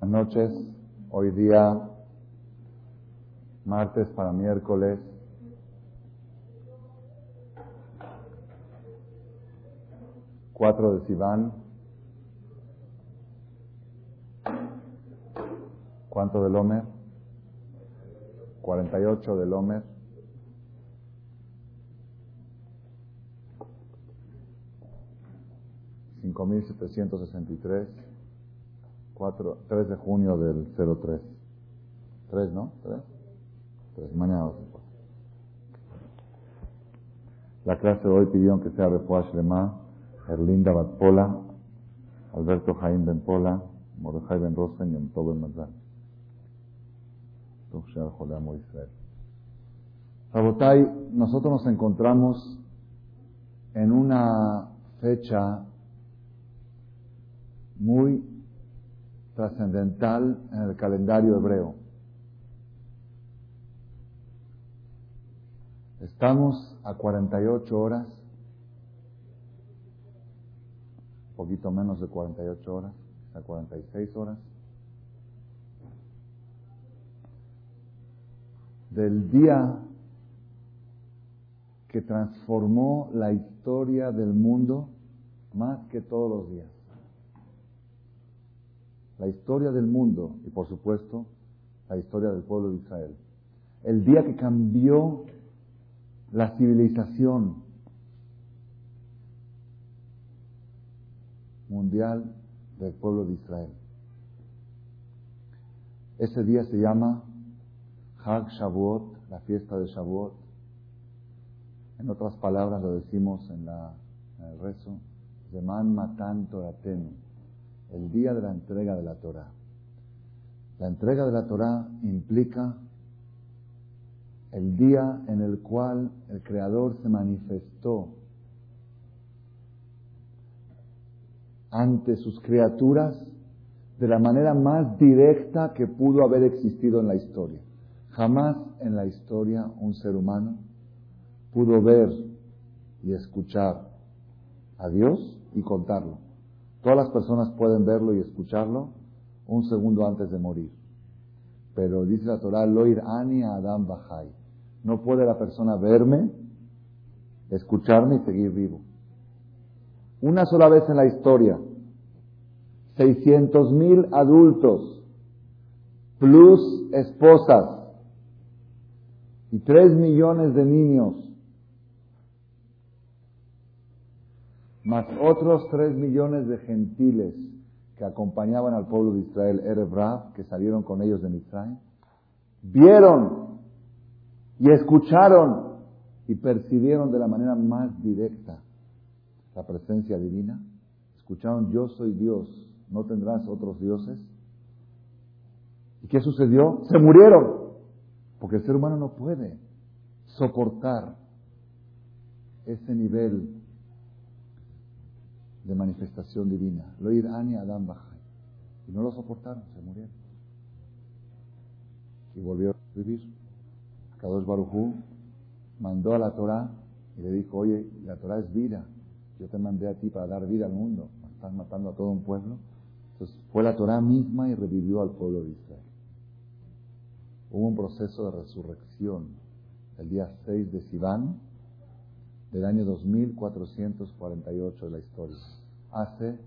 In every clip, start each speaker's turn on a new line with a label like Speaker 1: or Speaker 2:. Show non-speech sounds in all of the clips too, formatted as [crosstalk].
Speaker 1: Buenas noches. Hoy día, martes para miércoles. Cuatro de Sivan. ¿Cuánto del Homer? 48 del Homer. Cinco mil setecientos sesenta y tres. 3 de junio del 03. 3, ¿no? 3. 3. Mañana La clase de hoy pidieron que sea Refuash Lema, Erlinda Batpola, Alberto Jaime Ben Pola, Mordejai Ben Rosen y Amtó Ben Mazal. Israel. Rabotai, nosotros nos encontramos en una fecha muy trascendental en el calendario hebreo. Estamos a 48 horas, un poquito menos de 48 horas, a 46 horas, del día que transformó la historia del mundo más que todos los días la historia del mundo y por supuesto la historia del pueblo de Israel. El día que cambió la civilización mundial del pueblo de Israel. Ese día se llama Hag Shavuot, la fiesta de Shavuot. En otras palabras lo decimos en, la, en el rezo, Zeman Matan el día de la entrega de la Torah. La entrega de la Torah implica el día en el cual el Creador se manifestó ante sus criaturas de la manera más directa que pudo haber existido en la historia. Jamás en la historia un ser humano pudo ver y escuchar a Dios y contarlo. Todas las personas pueden verlo y escucharlo un segundo antes de morir. Pero dice la Torah, Loir Ani Adam Bajai. No puede la persona verme, escucharme y seguir vivo. Una sola vez en la historia, 600 mil adultos, plus esposas, y 3 millones de niños más otros tres millones de gentiles que acompañaban al pueblo de Israel, Erev que salieron con ellos de Mitzrayim, vieron y escucharon y percibieron de la manera más directa la presencia divina. Escucharon, yo soy Dios, no tendrás otros dioses. ¿Y qué sucedió? Se murieron, porque el ser humano no puede soportar ese nivel de manifestación divina. Lo Ani Adam Bajay. Y no lo soportaron, se murieron. Y volvió a vivir. Kadosh Barujú mandó a la Torah y le dijo, oye, la Torah es vida. Yo te mandé a ti para dar vida al mundo. Estás matando a todo un pueblo. Entonces fue la Torah misma y revivió al pueblo de Israel. Hubo un proceso de resurrección el día 6 de Sivan del año 2448 de la historia hace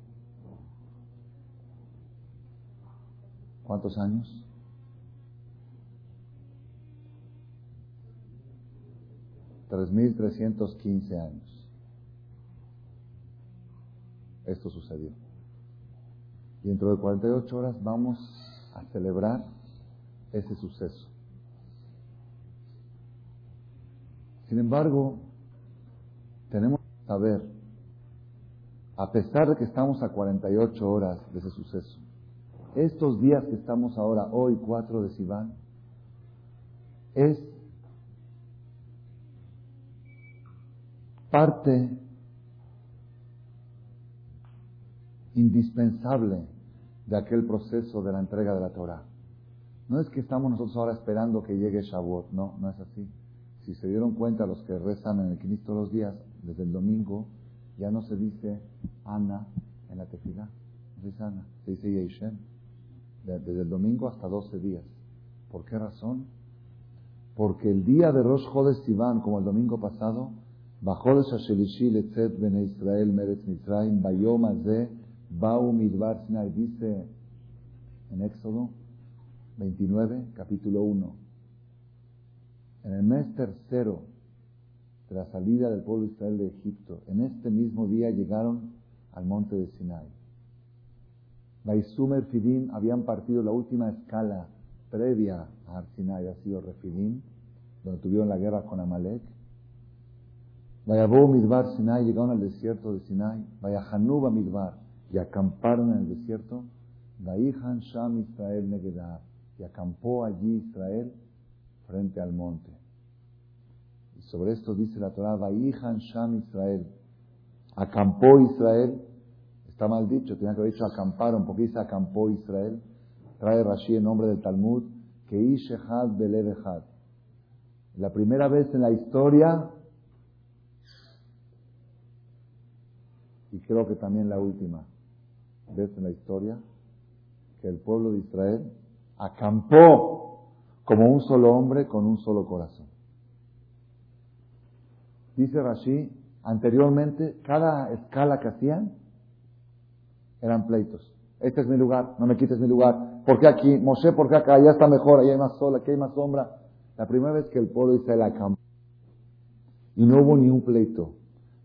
Speaker 1: ¿cuántos años? Tres mil trescientos quince años. Esto sucedió. Y dentro de 48 horas vamos a celebrar ese suceso. Sin embargo, tenemos que saber a pesar de que estamos a 48 horas de ese suceso, estos días que estamos ahora, hoy 4 de Sivan, es parte indispensable de aquel proceso de la entrega de la Torah. No es que estamos nosotros ahora esperando que llegue Shavuot, no, no es así. Si se dieron cuenta los que rezan en el Cristo todos los días, desde el domingo, ya no se dice Ana en la tefilá, no se dice Ana, se dice Yeshem. desde el domingo hasta 12 días. ¿Por qué razón? Porque el día de Rosh Chodesh Sivan, como el domingo pasado, bajó de Shashelishi Letzet Bene Israel Meretz Mitzrayim Bayom Azeh Bau Midbar Sinai, dice en Éxodo 29, capítulo 1. En el mes tercero de la salida del pueblo de Israel de Egipto, en este mismo día llegaron al monte de Sinai. Baisumer Fidim habían partido la última escala previa a Sinai, ha sido Refidim, donde tuvieron la guerra con Amalek. Vayabó Midbar Sinai, llegaron al desierto de Sinai. Vayahanuba Midbar, y acamparon en el desierto. Vayihan Sham Israel Negedar, y acampó allí Israel frente al monte. Sobre esto dice la Torah, Vayihan Sham Israel, acampó Israel Está mal dicho, tenía que haber dicho acamparon, porque dice acampó Israel. Trae Rashi en nombre del Talmud, que Ishehad Belevehad. La primera vez en la historia, y creo que también la última vez en la historia, que el pueblo de Israel acampó como un solo hombre con un solo corazón. Dice Rashi, anteriormente, cada escala que hacían, eran pleitos. Este es mi lugar, no me quites mi lugar. ¿Por qué aquí? Moshe, ¿por qué acá? Allá está mejor, allá hay más sol, aquí hay más sombra. La primera vez que el pueblo de Israel acampó y no hubo ni un pleito,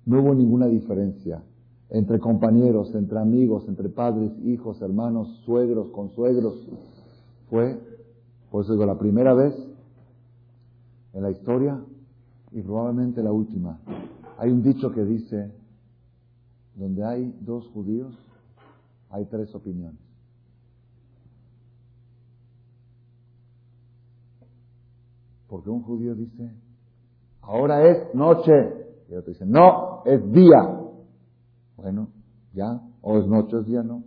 Speaker 1: no hubo ninguna diferencia entre compañeros, entre amigos, entre padres, hijos, hermanos, suegros, consuegros. Fue, por eso digo, la primera vez en la historia y probablemente la última. Hay un dicho que dice, donde hay dos judíos, hay tres opiniones. Porque un judío dice, ahora es noche. Y otro dice, no, es día. Bueno, ya, o es noche o es día, no.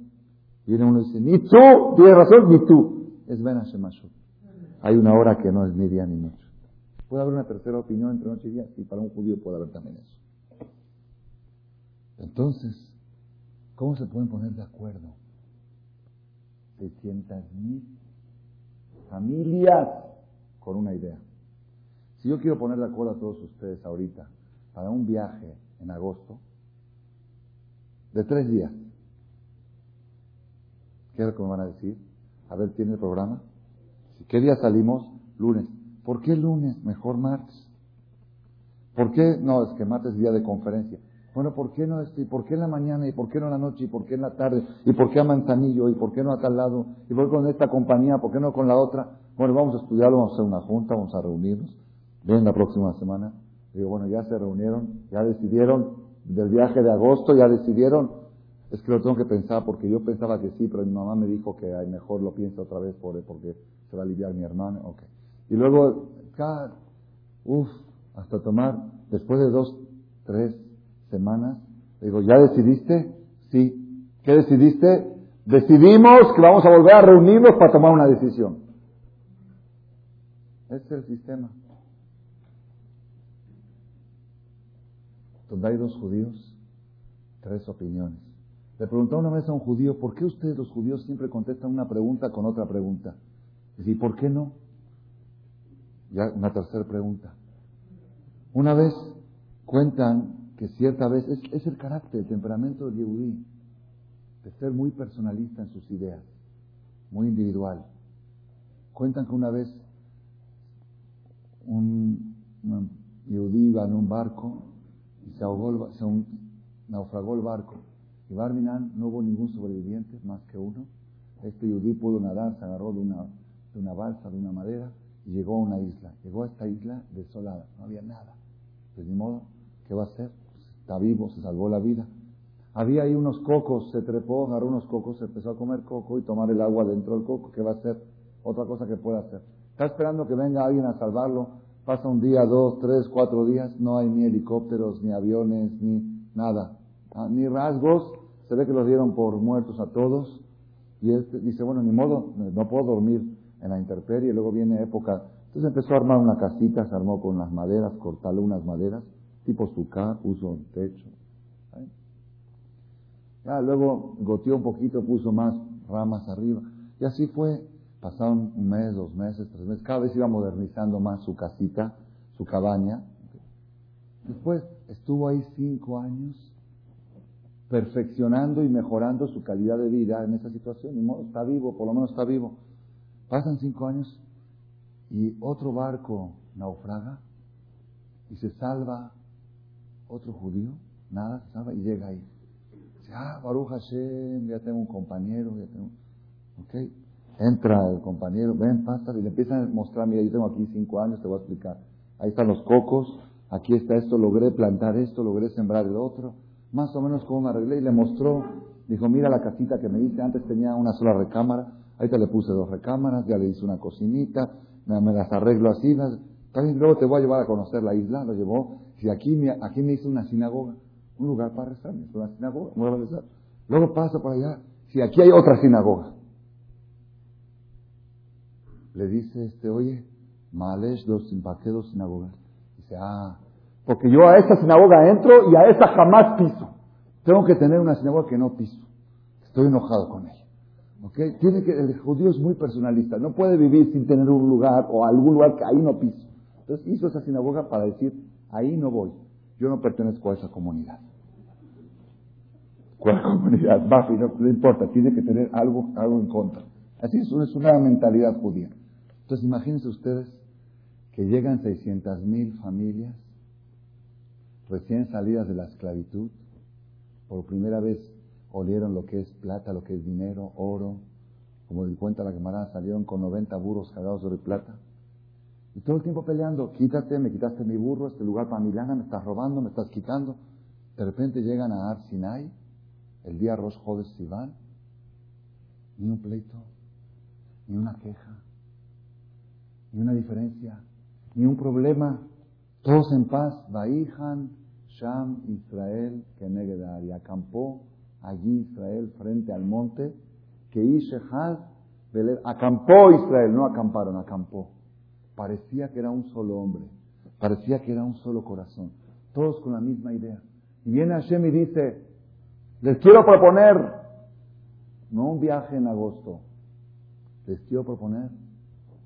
Speaker 1: Viene uno y dice, ni tú, tienes razón, ni tú. Es Ben Hay una hora que no es ni día ni noche. Puede haber una tercera opinión entre noche y día, y para un judío puede haber también eso. Entonces, ¿Cómo se pueden poner de acuerdo? 600 mil familias con una idea. Si yo quiero poner de acuerdo a todos ustedes ahorita para un viaje en agosto de tres días, ¿qué es lo que me van a decir? A ver, ¿tiene el programa? ¿Qué día salimos? Lunes. ¿Por qué lunes? Mejor martes. ¿Por qué? No, es que martes es día de conferencia. Bueno, ¿por qué no esto? ¿Y por qué en la mañana? ¿Y por qué no en la noche? ¿Y por qué en la tarde? ¿Y por qué a Manzanillo? ¿Y por qué no a tal lado? ¿Y por qué con esta compañía? ¿Por qué no con la otra? Bueno, vamos a estudiarlo, vamos a hacer una junta, vamos a reunirnos. Ven la próxima semana. Digo, bueno, ya se reunieron, ya decidieron del viaje de agosto, ya decidieron. Es que lo tengo que pensar porque yo pensaba que sí, pero mi mamá me dijo que ay, mejor lo piensa otra vez por, porque se va a aliviar mi hermano. Okay. Y luego, cada, uff, hasta tomar, después de dos, tres, semanas. digo, ¿ya decidiste? Sí. ¿Qué decidiste? Decidimos que vamos a volver a reunirnos para tomar una decisión. Ese es el sistema. Donde hay dos judíos, tres opiniones. Le preguntó una vez a un judío, ¿por qué ustedes los judíos siempre contestan una pregunta con otra pregunta? Y ¿por qué no? Ya una tercera pregunta. Una vez cuentan que cierta vez es, el carácter, el temperamento del Yehudí, de ser muy personalista en sus ideas, muy individual. Cuentan que una vez un, Yehudí iba en un barco y se ahogó, naufragó el barco. Y Barminan no hubo ningún sobreviviente, más que uno. Este Yehudí pudo nadar, se agarró de una, de una balsa, de una madera, llegó a una isla. Llegó a esta isla desolada, no había nada. Pues ni modo, ¿qué va a hacer? está vivo, se salvó la vida. Había ahí unos cocos, se trepó, agarró unos cocos, se empezó a comer coco y tomar el agua dentro del coco. ¿Qué va a hacer? Otra cosa que puede hacer. Está esperando que venga alguien a salvarlo. Pasa un día, dos, tres, cuatro días. No hay ni helicópteros, ni aviones, ni nada. Ah, ni rasgos. Se ve que los dieron por muertos a todos. Y él dice, bueno, ni modo, no puedo dormir en la intemperie. Luego viene época. Entonces empezó a armar una casita, se armó con las maderas, cortarle unas maderas tipo suká, puso un techo. Ya, luego goteó un poquito, puso más ramas arriba. Y así fue. Pasaron un mes, dos meses, tres meses. Cada vez iba modernizando más su casita, su cabaña. Después estuvo ahí cinco años perfeccionando y mejorando su calidad de vida en esa situación. Y está vivo, por lo menos está vivo. Pasan cinco años y otro barco naufraga y se salva otro judío, nada, se salva y llega ahí. Dice, ah, Baruch Hashem, ya tengo un compañero, ya tengo... Ok, entra el compañero, ven, pasa, y le empiezan a mostrar, mira, yo tengo aquí cinco años, te voy a explicar. Ahí están los cocos, aquí está esto, logré plantar esto, logré sembrar el otro, más o menos como me arreglé, y le mostró, dijo, mira la casita que me hice, antes tenía una sola recámara, ahorita le puse dos recámaras, ya le hice una cocinita, me, las arreglo así, luego te voy a llevar a conocer la isla, lo llevó, si aquí aquí me hice una sinagoga, un lugar para rezar, me una sinagoga, voy a rezar. Luego pasa por allá, si aquí hay otra sinagoga, le dice este, oye, Malesh dos dos sinagogas. Dice, ah, porque yo a esa sinagoga entro y a esa jamás piso. Tengo que tener una sinagoga que no piso. Estoy enojado con ella. ¿Okay? Tiene que, el judío es muy personalista. No puede vivir sin tener un lugar o algún lugar que ahí no piso. Entonces hizo esa sinagoga para decir, ahí no voy. Yo no pertenezco a esa comunidad. ¿Cuál [laughs] comunidad? Bafi, no, no importa, tiene que tener algo, algo en contra. Así es, es una mentalidad judía. Entonces imagínense ustedes que llegan 600 mil familias recién salidas de la esclavitud, por primera vez olieron lo que es plata, lo que es dinero, oro, como cuenta la camarada, salieron con 90 burros cargados de plata. Y todo el tiempo peleando, quítate, me quitaste mi burro, este lugar para mi lana, me estás robando, me estás quitando. De repente llegan a Ar Sinai, el día Rosh Jodes Sivan, ni un pleito, ni una queja, ni una diferencia, ni un problema. Todos en paz. Vaihan, Sham, Israel, Kenegedar. Y acampó allí Israel frente al monte. Que Ishehad, acampó Israel, no acamparon, acampó. Parecía que era un solo hombre. Parecía que era un solo corazón. Todos con la misma idea. Y viene Hashem y dice, les quiero proponer, no un viaje en agosto, les quiero proponer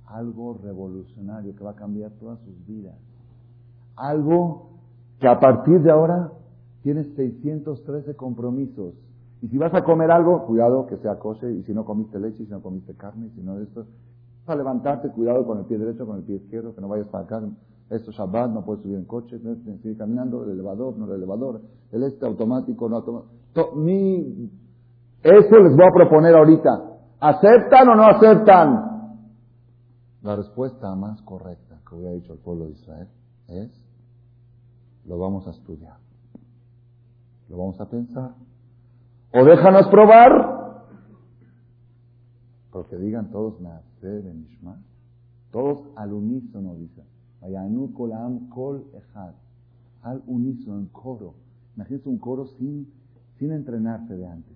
Speaker 1: algo revolucionario que va a cambiar todas sus vidas. Algo que a partir de ahora tienes 613 compromisos. Y si vas a comer algo, cuidado que sea coche, y si no comiste leche, si no comiste carne, si no esto, vas a levantarte, cuidado con el pie derecho, con el pie izquierdo, que no vayas para acá. Esto es Shabbat, no puedes subir en coche, no tienes que caminando, el elevador, no el elevador, el este automático, no automático. Mi, eso les voy a proponer ahorita. ¿Aceptan o no aceptan? La respuesta más correcta que hubiera dicho el pueblo de Israel es, lo vamos a estudiar, lo vamos a pensar, o déjanos probar, porque digan todos nacer en Ishma, todos al unísono dicen, Vayanu kolam kol ejad, al unísono, en coro. Imagínense un coro sin, sin entrenarse de antes,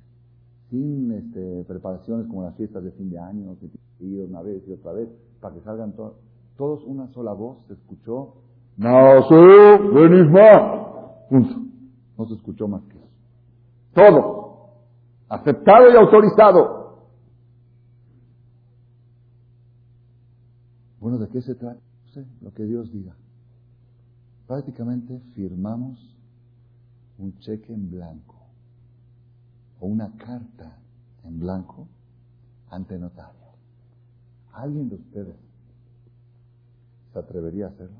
Speaker 1: sin este, preparaciones como las fiestas de fin de año, que ir una vez y otra vez, para que salgan todos una sola voz, se escuchó, Nasu Benishma. Punto. No se escuchó más que eso. Todo. Aceptado y autorizado. Bueno, ¿de qué se trata? No sé, lo que Dios diga. Prácticamente firmamos un cheque en blanco o una carta en blanco ante notario. ¿Alguien de ustedes se atrevería a hacerlo?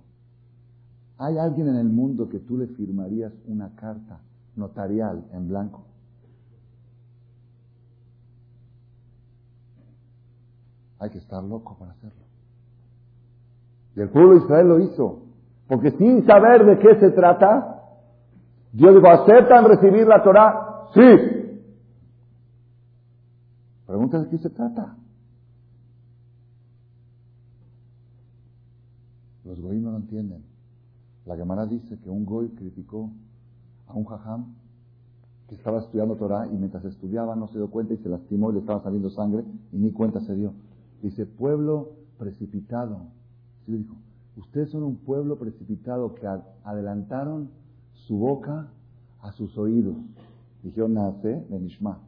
Speaker 1: ¿Hay alguien en el mundo que tú le firmarías una carta notarial en blanco? Hay que estar loco para hacerlo. Y el pueblo de Israel lo hizo. Porque sin saber de qué se trata, Dios dijo, ¿aceptan recibir la Torah? Sí. Pregunta de qué se trata. Los goy no lo entienden. La Gemara dice que un goy criticó a un jajam que estaba estudiando Torah y mientras estudiaba no se dio cuenta y se lastimó y le estaba saliendo sangre y ni cuenta se dio. Dice, pueblo precipitado. Sí dijo, ustedes son un pueblo precipitado que adelantaron su boca a sus oídos. Dijeron, nace de Nishma.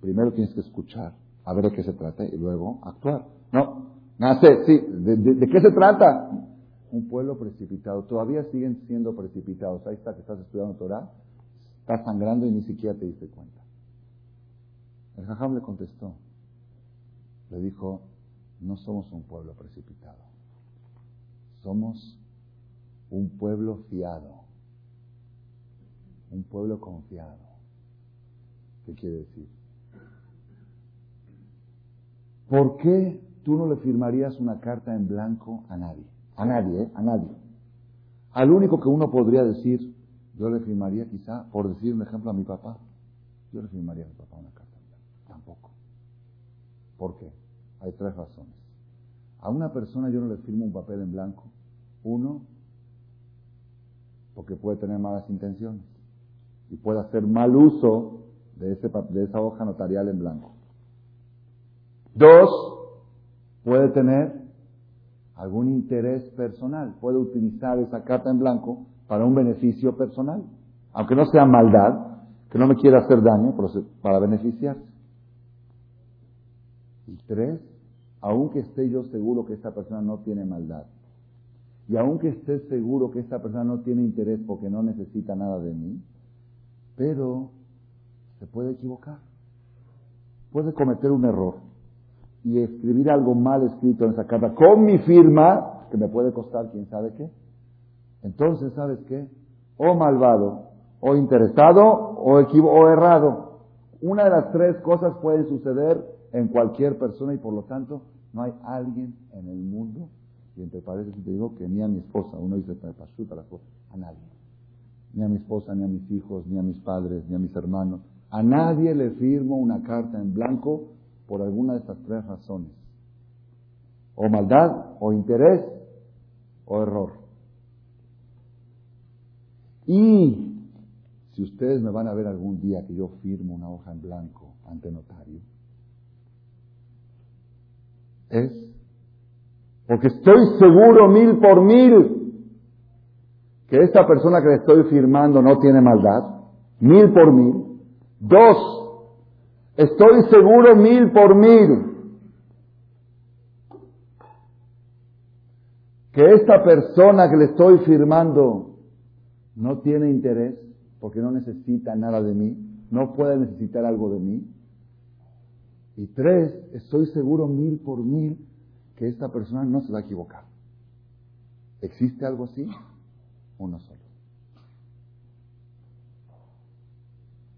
Speaker 1: Primero tienes que escuchar a ver de qué se trata y luego actuar. No, nace, sí, ¿de, qué se trata? Un pueblo precipitado. Todavía siguen siendo precipitados. Ahí está que estás estudiando Torah, estás sangrando y ni siquiera te diste cuenta. El jajam le contestó, le dijo, no somos un pueblo precipitado, somos un pueblo fiado, un pueblo confiado. ¿Qué quiere decir? ¿Por qué tú no le firmarías una carta en blanco a nadie? A nadie, ¿eh? A nadie. Al único que uno podría decir, yo le firmaría quizá, por decir un ejemplo a mi papá, yo le firmaría a mi papá una carta en blanco. Tampoco. ¿Por qué? Hay tres razones. A una persona yo no le firmo un papel en blanco. Uno, porque puede tener malas intenciones y puede hacer mal uso de, ese, de esa hoja notarial en blanco. Dos, puede tener algún interés personal, puede utilizar esa carta en blanco para un beneficio personal, aunque no sea maldad, que no me quiera hacer daño, para beneficiarse. Y tres, aunque esté yo seguro que esta persona no tiene maldad, y aunque esté seguro que esta persona no tiene interés porque no necesita nada de mí, pero se puede equivocar, puede cometer un error y escribir algo mal escrito en esa carta con mi firma, que me puede costar quién sabe qué. Entonces, ¿sabes qué? O malvado, o interesado, o, o errado. Una de las tres cosas pueden suceder en cualquier persona y por lo tanto no hay alguien en el mundo, y entre paréntesis te digo que ni a mi esposa, uno dice a la a nadie. Ni a mi esposa, ni a mis hijos, ni a mis padres, ni a mis hermanos. A nadie le firmo una carta en blanco por alguna de estas tres razones. O maldad, o interés, o error. Y si ustedes me van a ver algún día que yo firmo una hoja en blanco ante notario, es porque estoy seguro mil por mil que esta persona que le estoy firmando no tiene maldad, mil por mil. Dos, Estoy seguro mil por mil que esta persona que le estoy firmando no tiene interés porque no necesita nada de mí, no puede necesitar algo de mí. Y tres, estoy seguro mil por mil que esta persona no se va a equivocar. ¿Existe algo así? Uno solo.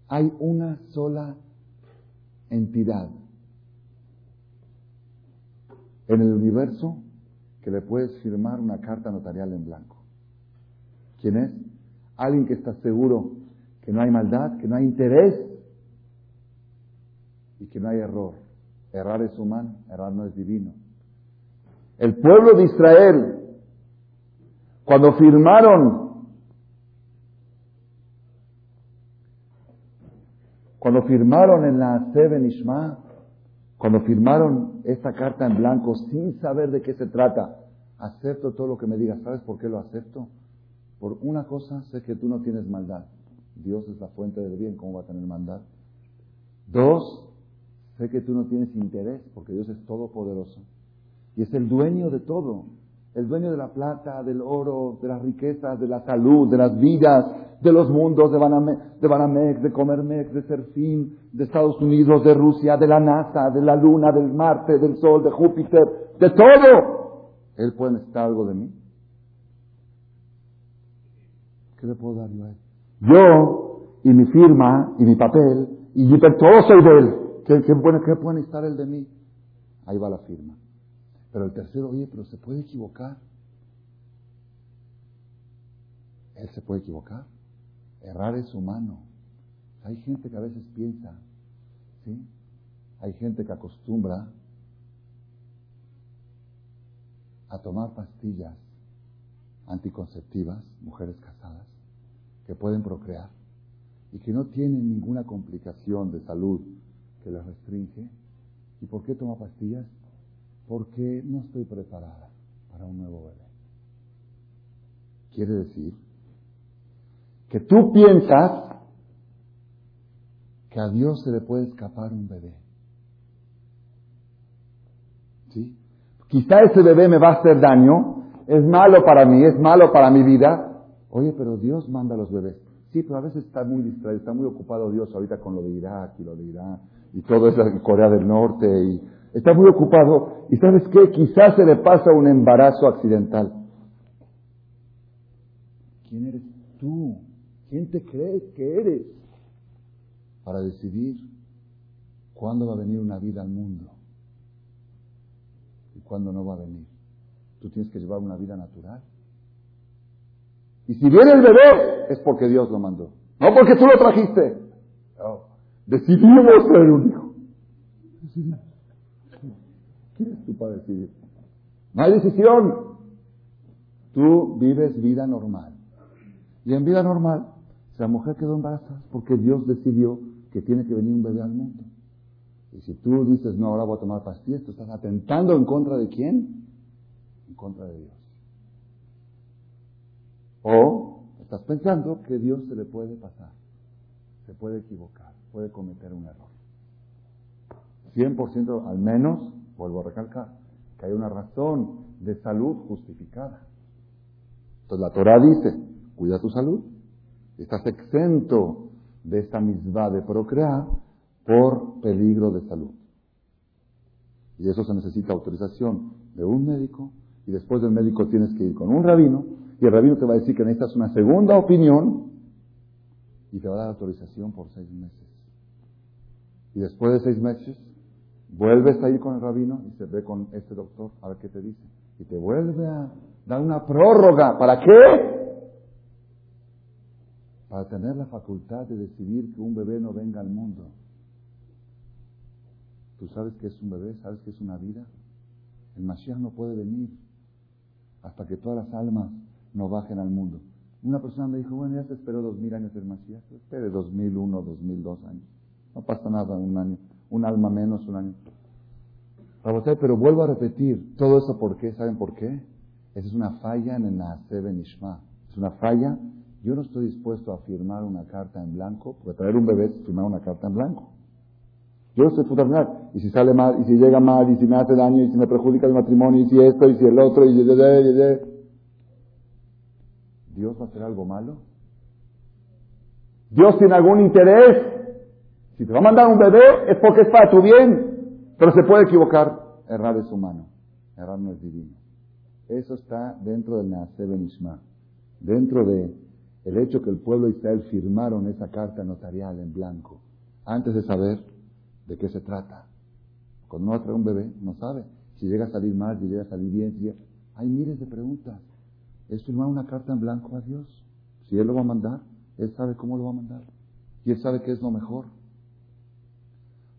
Speaker 1: Hay una sola entidad en el universo que le puedes firmar una carta notarial en blanco. ¿Quién es? Alguien que está seguro que no hay maldad, que no hay interés y que no hay error. Errar es humano, errar no es divino. El pueblo de Israel, cuando firmaron Cuando firmaron en la Seven Ishma, cuando firmaron esta carta en blanco sin saber de qué se trata, acepto todo lo que me digas. ¿Sabes por qué lo acepto? Por una cosa, sé que tú no tienes maldad. Dios es la fuente del bien, ¿cómo va a tener maldad? Dos, sé que tú no tienes interés, porque Dios es todopoderoso. Y es el dueño de todo el dueño de la plata, del oro, de las riquezas, de la salud, de las vidas, de los mundos de Banamex, de, Banamex, de Comermex, de Serfín, de Estados Unidos, de Rusia, de la NASA, de la Luna, del Marte, del Sol, de Júpiter, de todo. ¿Él puede necesitar algo de mí? ¿Qué le puedo dar yo a él? Yo y mi firma y mi papel y yo todo soy de él. ¿Qué, qué, ¿Qué puede necesitar él de mí? Ahí va la firma. Pero el tercero, oye, pero se puede equivocar. Él se puede equivocar. Errar es humano. Hay gente que a veces piensa, ¿sí? Hay gente que acostumbra a tomar pastillas anticonceptivas, mujeres casadas, que pueden procrear y que no tienen ninguna complicación de salud que les restringe. ¿Y por qué toma pastillas? porque no estoy preparada para un nuevo bebé. Quiere decir que tú piensas que a Dios se le puede escapar un bebé. ¿Sí? Quizá ese bebé me va a hacer daño, es malo para mí, es malo para mi vida. Oye, pero Dios manda a los bebés. Sí, pero a veces está muy distraído, está muy ocupado Dios ahorita con lo de Irak y lo de Irán y todo eso en Corea del Norte y está muy ocupado. Y sabes qué, quizás se le pasa un embarazo accidental. ¿Quién eres tú? ¿Quién te crees que eres? Para decidir cuándo va a venir una vida al mundo y cuándo no va a venir. Tú tienes que llevar una vida natural. Y si viene el bebé, es porque Dios lo mandó. No porque tú lo trajiste. Decidimos ser un hijo. ¿Quién es tú para decidir? No hay decisión. Tú vives vida normal. Y en vida normal, la mujer quedó embarazada, porque Dios decidió que tiene que venir un bebé al mundo. Y si tú dices, no, ahora voy a tomar pastillas, tú estás atentando en contra de quién? En contra de Dios. O estás pensando que Dios se le puede pasar, se puede equivocar, puede cometer un error. 100% al menos, vuelvo a recalcar, que hay una razón de salud justificada. Entonces la Torah dice, cuida tu salud, estás exento de esta misma de procrear por peligro de salud. Y eso se necesita autorización de un médico después del médico tienes que ir con un rabino y el rabino te va a decir que necesitas una segunda opinión y te va a dar autorización por seis meses. Y después de seis meses, vuelves a ir con el rabino y se ve con este doctor a ver qué te dice. Y te vuelve a dar una prórroga. ¿Para qué? Para tener la facultad de decidir que un bebé no venga al mundo. ¿Tú sabes que es un bebé? ¿Sabes que es una vida? El Mashiach no puede venir hasta que todas las almas no bajen al mundo. Una persona me dijo, bueno, ya se esperó dos mil años el Mashiach, espere dos mil uno, dos mil dos años. No pasa nada, un año, un alma menos, un año. Pero vuelvo a repetir, todo eso ¿por qué? ¿Saben por qué? Esa es una falla en el Naaseh Ishma. Es una falla. Yo no estoy dispuesto a firmar una carta en blanco, porque traer un bebé es firmar una carta en blanco. Yo no estoy firmar. Y si sale mal, y si llega mal, y si me hace daño, y si me perjudica el matrimonio, y si esto, y si el otro, y, y, y, ¿Dios va a hacer algo malo? ¿Dios tiene algún interés? Si te va a mandar un bebé es porque es para tu bien, pero se puede equivocar. Errar es humano, errar no es divino. Eso está dentro del Naaseh Benishma, dentro de el hecho que el pueblo de Israel firmaron esa carta notarial en blanco, antes de saber de qué se trata. Cuando uno trae un bebé, no sabe si llega a salir mal, si llega a salir bien, hay miles de preguntas es firmar una carta en blanco a Dios. Si Él lo va a mandar, Él sabe cómo lo va a mandar. Y Él sabe qué es lo mejor.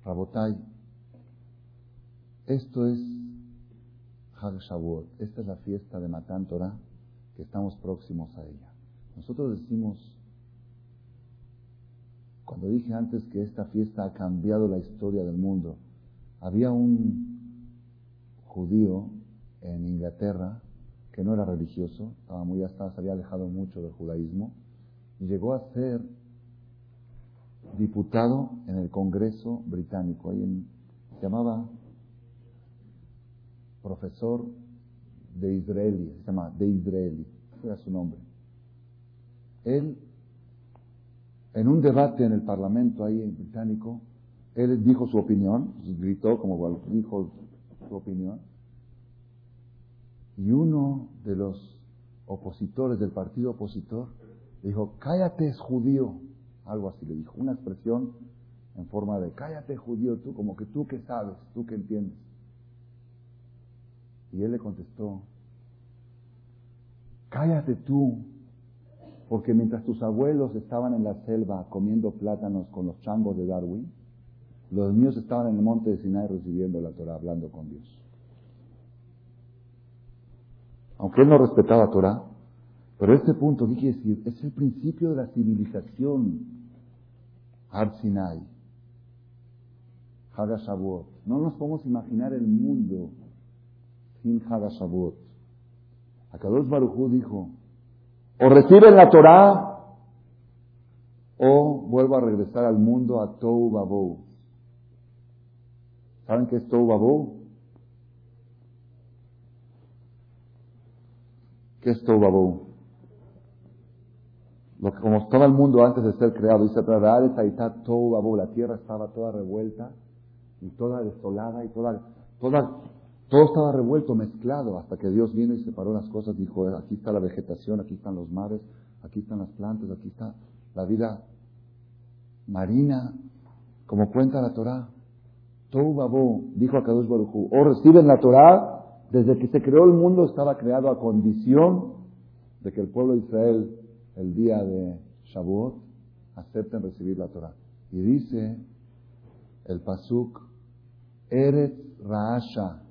Speaker 1: Rabotai, esto es Hag Shavuot. Esta es la fiesta de Matan Torah que estamos próximos a ella. Nosotros decimos, cuando dije antes que esta fiesta ha cambiado la historia del mundo, había un judío en Inglaterra que no era religioso, estaba muy hasta, se había alejado mucho del judaísmo, y llegó a ser diputado en el Congreso británico. Se llamaba profesor de Israeli, se llama de Israeli, era su nombre. Él, en un debate en el Parlamento ahí en británico, él dijo su opinión, gritó como dijo su opinión, y uno de los opositores del partido opositor dijo, cállate es judío, algo así le dijo, una expresión en forma de, cállate judío tú, como que tú que sabes, tú que entiendes. Y él le contestó, cállate tú, porque mientras tus abuelos estaban en la selva comiendo plátanos con los changos de Darwin, los míos estaban en el monte de Sinai recibiendo la Torah, hablando con Dios aunque él no respetaba Torah, pero este punto, ¿qué quiere decir? Es el principio de la civilización. Har Sinai, Hagashavuot. No nos podemos imaginar el mundo sin Hagashavuot. Akadosh Baruchú dijo, o reciben la Torah, o vuelvo a regresar al mundo a Tou Babou. ¿Saben qué es Tou Babou? ¿Qué es Tou Babou? Lo que, como todo el mundo antes de ser creado, dice Tou Babou, la tierra estaba toda revuelta y toda desolada y toda, toda todo estaba revuelto, mezclado, hasta que Dios vino y separó las cosas, dijo, aquí está la vegetación, aquí están los mares, aquí están las plantas, aquí está la vida marina, como cuenta la Torah. Tohu Babu, dijo a Kadosh Baruchu, o reciben la Torah, desde que se creó el mundo estaba creado a condición de que el pueblo de Israel, el día de Shavuot, acepten recibir la Torah. Y dice el Pasuk, Eretz Raasha,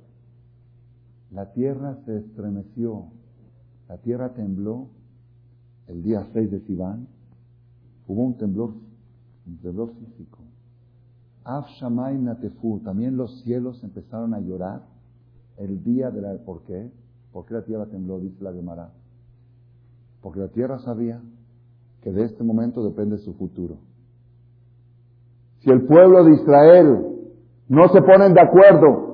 Speaker 1: la tierra se estremeció, la tierra tembló el día 6 de Sivan, hubo un temblor, un temblor físico. Af Shamay Natefu, también los cielos empezaron a llorar el día de la... ¿Por qué? ¿Por qué la tierra tembló? Dice la Gemara. Porque la tierra sabía que de este momento depende su futuro. Si el pueblo de Israel no se ponen de acuerdo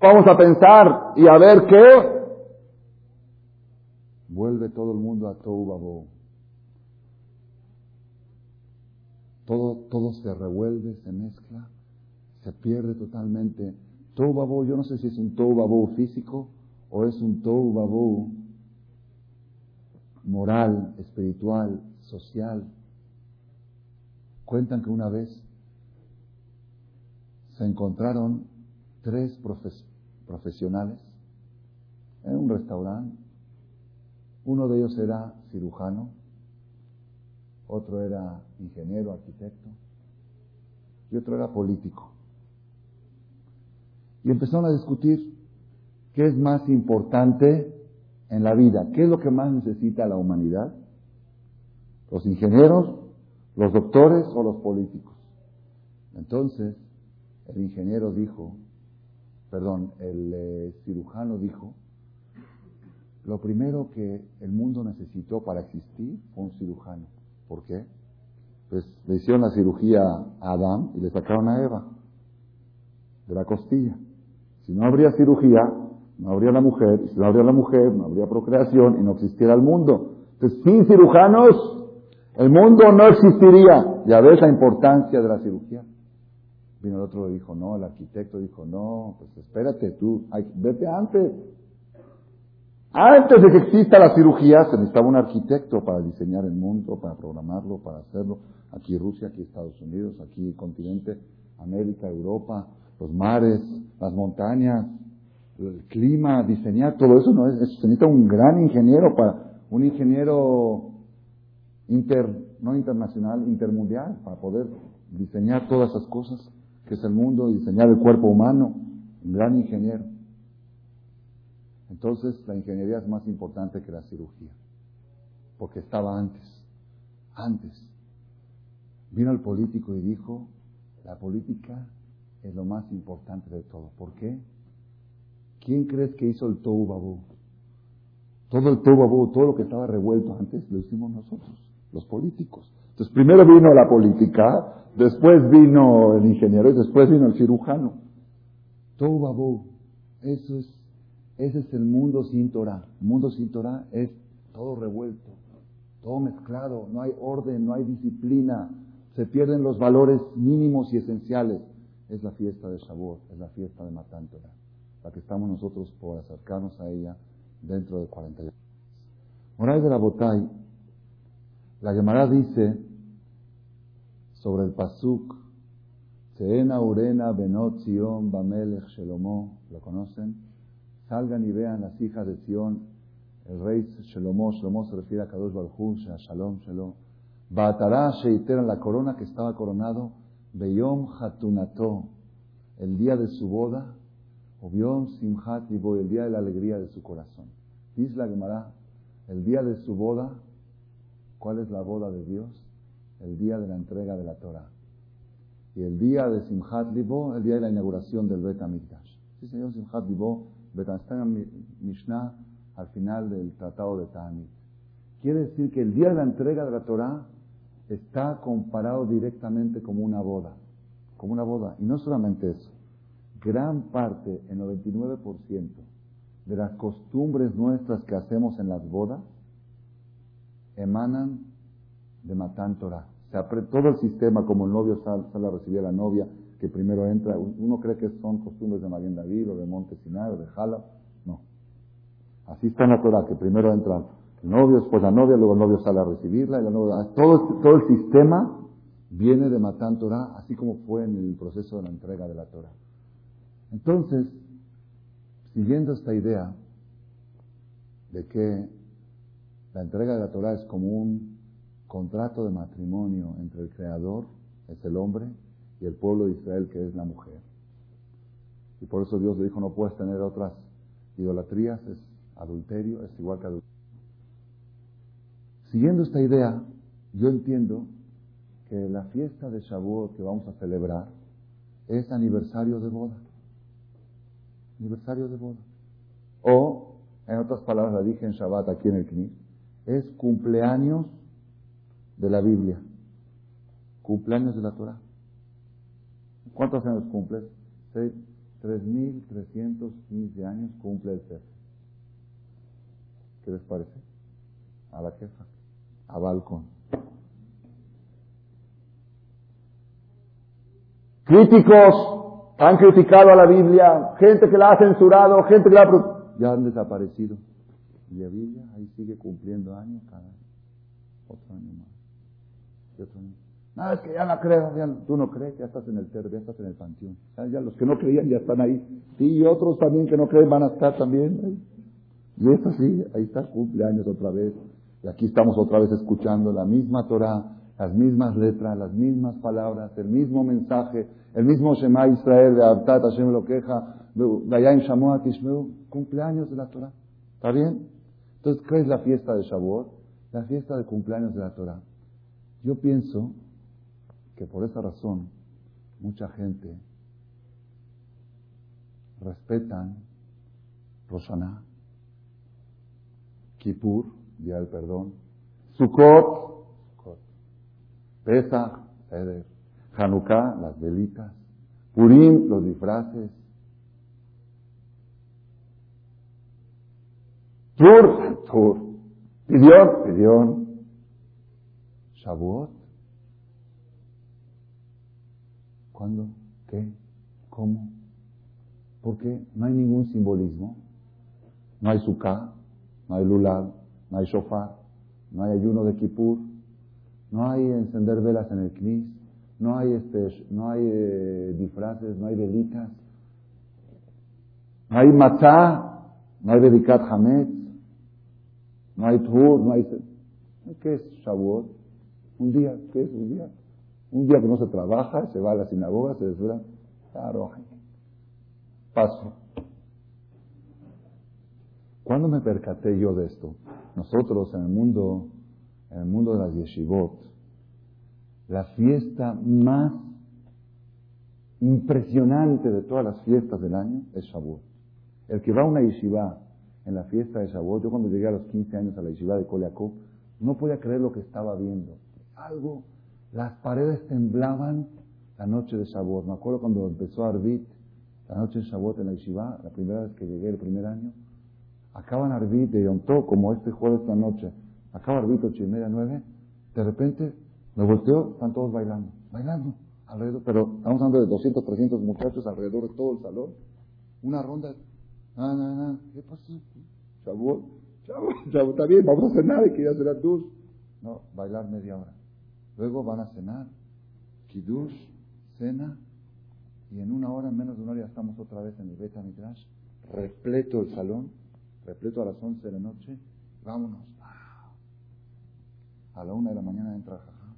Speaker 1: vamos a pensar y a ver qué, vuelve todo el mundo a Tohu Todo, todo se revuelve, se mezcla, se pierde totalmente. Tou yo no sé si es un Tou físico o es un Tou moral, espiritual, social. Cuentan que una vez se encontraron tres profesionales en un restaurante. Uno de ellos era cirujano, otro era ingeniero, arquitecto y otro era político. Y empezaron a discutir qué es más importante en la vida, qué es lo que más necesita la humanidad, los ingenieros, los doctores o los políticos. Entonces, el ingeniero dijo, perdón, el eh, cirujano dijo, lo primero que el mundo necesitó para existir fue un cirujano. ¿Por qué? Pues le hicieron la cirugía a Adán y le sacaron a Eva de la costilla. Si no habría cirugía, no habría la mujer, y si no habría la mujer, no habría procreación y no existiera el mundo. Entonces, sin cirujanos, el mundo no existiría. Ya ves la importancia de la cirugía. Vino el otro y dijo, no, el arquitecto dijo, no, pues espérate tú, vete antes. Antes de que exista la cirugía, se necesitaba un arquitecto para diseñar el mundo, para programarlo, para hacerlo. Aquí Rusia, aquí Estados Unidos, aquí el continente, América, Europa, los mares, las montañas, el clima, diseñar todo eso no es, se necesita un gran ingeniero para, un ingeniero inter, no internacional, intermundial, para poder diseñar todas esas cosas que es el mundo, diseñar el cuerpo humano, un gran ingeniero. Entonces la ingeniería es más importante que la cirugía, porque estaba antes, antes. Vino el político y dijo, la política es lo más importante de todo. ¿Por qué? ¿Quién crees que hizo el Tohu Babu? Todo el Tohu Babu, todo lo que estaba revuelto antes, lo hicimos nosotros, los políticos. Entonces, primero vino la política, después vino el ingeniero y después vino el cirujano. Babu, eso es, ese es el mundo sin Torah. El mundo sin Torah es todo revuelto, todo mezclado, no hay orden, no hay disciplina, se pierden los valores mínimos y esenciales es la fiesta de Shavuot, es la fiesta de Matan la que estamos nosotros por acercarnos a ella dentro de 40 años. Moray de la Botay, la Gemara dice sobre el Pasuk, Seena Urena Benot Zion Bamelech Shelomo, ¿lo conocen? Salgan y vean las hijas de Sion, el rey Shelomo, Shelomo se refiere a Kadosh Baruj Shalom, Shalom. Baatará Sheiteran, la corona que estaba coronado Beyom Hatunato, el día de su boda, o Beyom Simhat el día de la alegría de su corazón. Dice la Gemara, el día de su boda, ¿cuál es la boda de Dios? El día de la entrega de la Torah. Y el día de Simhat Libo, el día de la inauguración del Bet HaMikdash. Sí, señor, Simhat Libo, está en Mishnah al final del tratado de Ta'anit. Quiere decir que el día de la entrega de la Torah está comparado directamente como una boda, como una boda. Y no solamente eso, gran parte, el 99% de las costumbres nuestras que hacemos en las bodas emanan de Matán Torah. todo el sistema, como el novio sale, a recibir a la novia, que primero entra, uno cree que son costumbres de María David o de Monte Sinai o de Jala. No. Así está en la Torah, que primero entra el novio, después la novia, luego el novio sale a recibirla. Y la novia, todo, todo el sistema viene de Matán Torah, así como fue en el proceso de la entrega de la Torah. Entonces, siguiendo esta idea de que la entrega de la Torah es como un contrato de matrimonio entre el Creador, es el hombre, y el pueblo de Israel, que es la mujer. Y por eso Dios le dijo, no puedes tener otras idolatrías, es adulterio, es igual que adulterio. Siguiendo esta idea, yo entiendo que la fiesta de Shavuot que vamos a celebrar es aniversario de boda. Aniversario de boda. O, en otras palabras, la dije en Shabbat aquí en el Knis, es cumpleaños de la Biblia. Cumpleaños de la Torah. ¿Cuántos años cumple? 3.315 años cumple el ser. ¿Qué les parece? A la jefa. A balcón. Críticos han criticado a la Biblia, gente que la ha censurado, gente que la ha... Ya han desaparecido. Y la Biblia ahí sigue cumpliendo años cada año. Otro año más. No, es que ya la creo. tú no crees, ya estás en el terreno, ya estás en el panteón. Ya, los que no creían ya están ahí. Sí, y otros también que no creen van a estar también. Y eso sí, ahí está, cumpleaños otra vez. Y aquí estamos otra vez escuchando la misma Torah, las mismas letras, las mismas palabras, el mismo mensaje, el mismo Shema Israel de Abtat Hashem lo queja, Shamoa cumpleaños de la Torah. ¿Está bien? Entonces, ¿qué es la fiesta de Shavuot? La fiesta de cumpleaños de la Torah. Yo pienso que por esa razón mucha gente respetan Roshaná, Kippur, Día del Perdón, Sukkot, Pesach, Eder, Hanukkah, las velitas, Purim, los disfraces, Tur, Tur, Pidión, Pidión, Shavuot, ¿Cuándo? ¿Qué? ¿Cómo? Porque no hay ningún simbolismo. No hay sukkah, no hay lulab, no hay shofar, no hay ayuno de Kippur, no hay encender velas en el knis, no hay, este, no hay eh, disfraces, no hay velitas, no hay matzah, no hay dedicat hametz, no hay tur, no hay... ¿Qué es Shavuot? Un día, ¿qué es un día? Un día que no se trabaja, se va a la sinagoga, se desvela. Claro, paso. ¿Cuándo me percaté yo de esto? Nosotros en el mundo, en el mundo de las yeshivot, la fiesta más impresionante de todas las fiestas del año es Shavuot. El que va a una yeshiva en la fiesta de Shavuot, yo cuando llegué a los 15 años a la yeshiva de Koliakov, no podía creer lo que estaba viendo. Algo las paredes temblaban la noche de Shavuot. Me acuerdo cuando empezó Arbit, la noche de Shavuot en la Yeshiva, la primera vez que llegué el primer año. Acaban Arbit de Yontó, como este jueves esta noche. Acaba Arbit ocho y media, nueve. De repente me volteo, están todos bailando. Bailando alrededor, pero estamos hablando de 200, 300 muchachos alrededor de todo el salón. Una ronda. Ah, no, no, ¿Qué pasó? Shavuot. Shavuot, está bien, vamos a nada y quería a tus. No, bailar media hora. Luego van a cenar, kiddush, cena, y en una hora, menos de una hora, ya estamos otra vez en el Beta repleto el salón, repleto a las 11 de la noche, vámonos. A la una de la mañana entra el jajá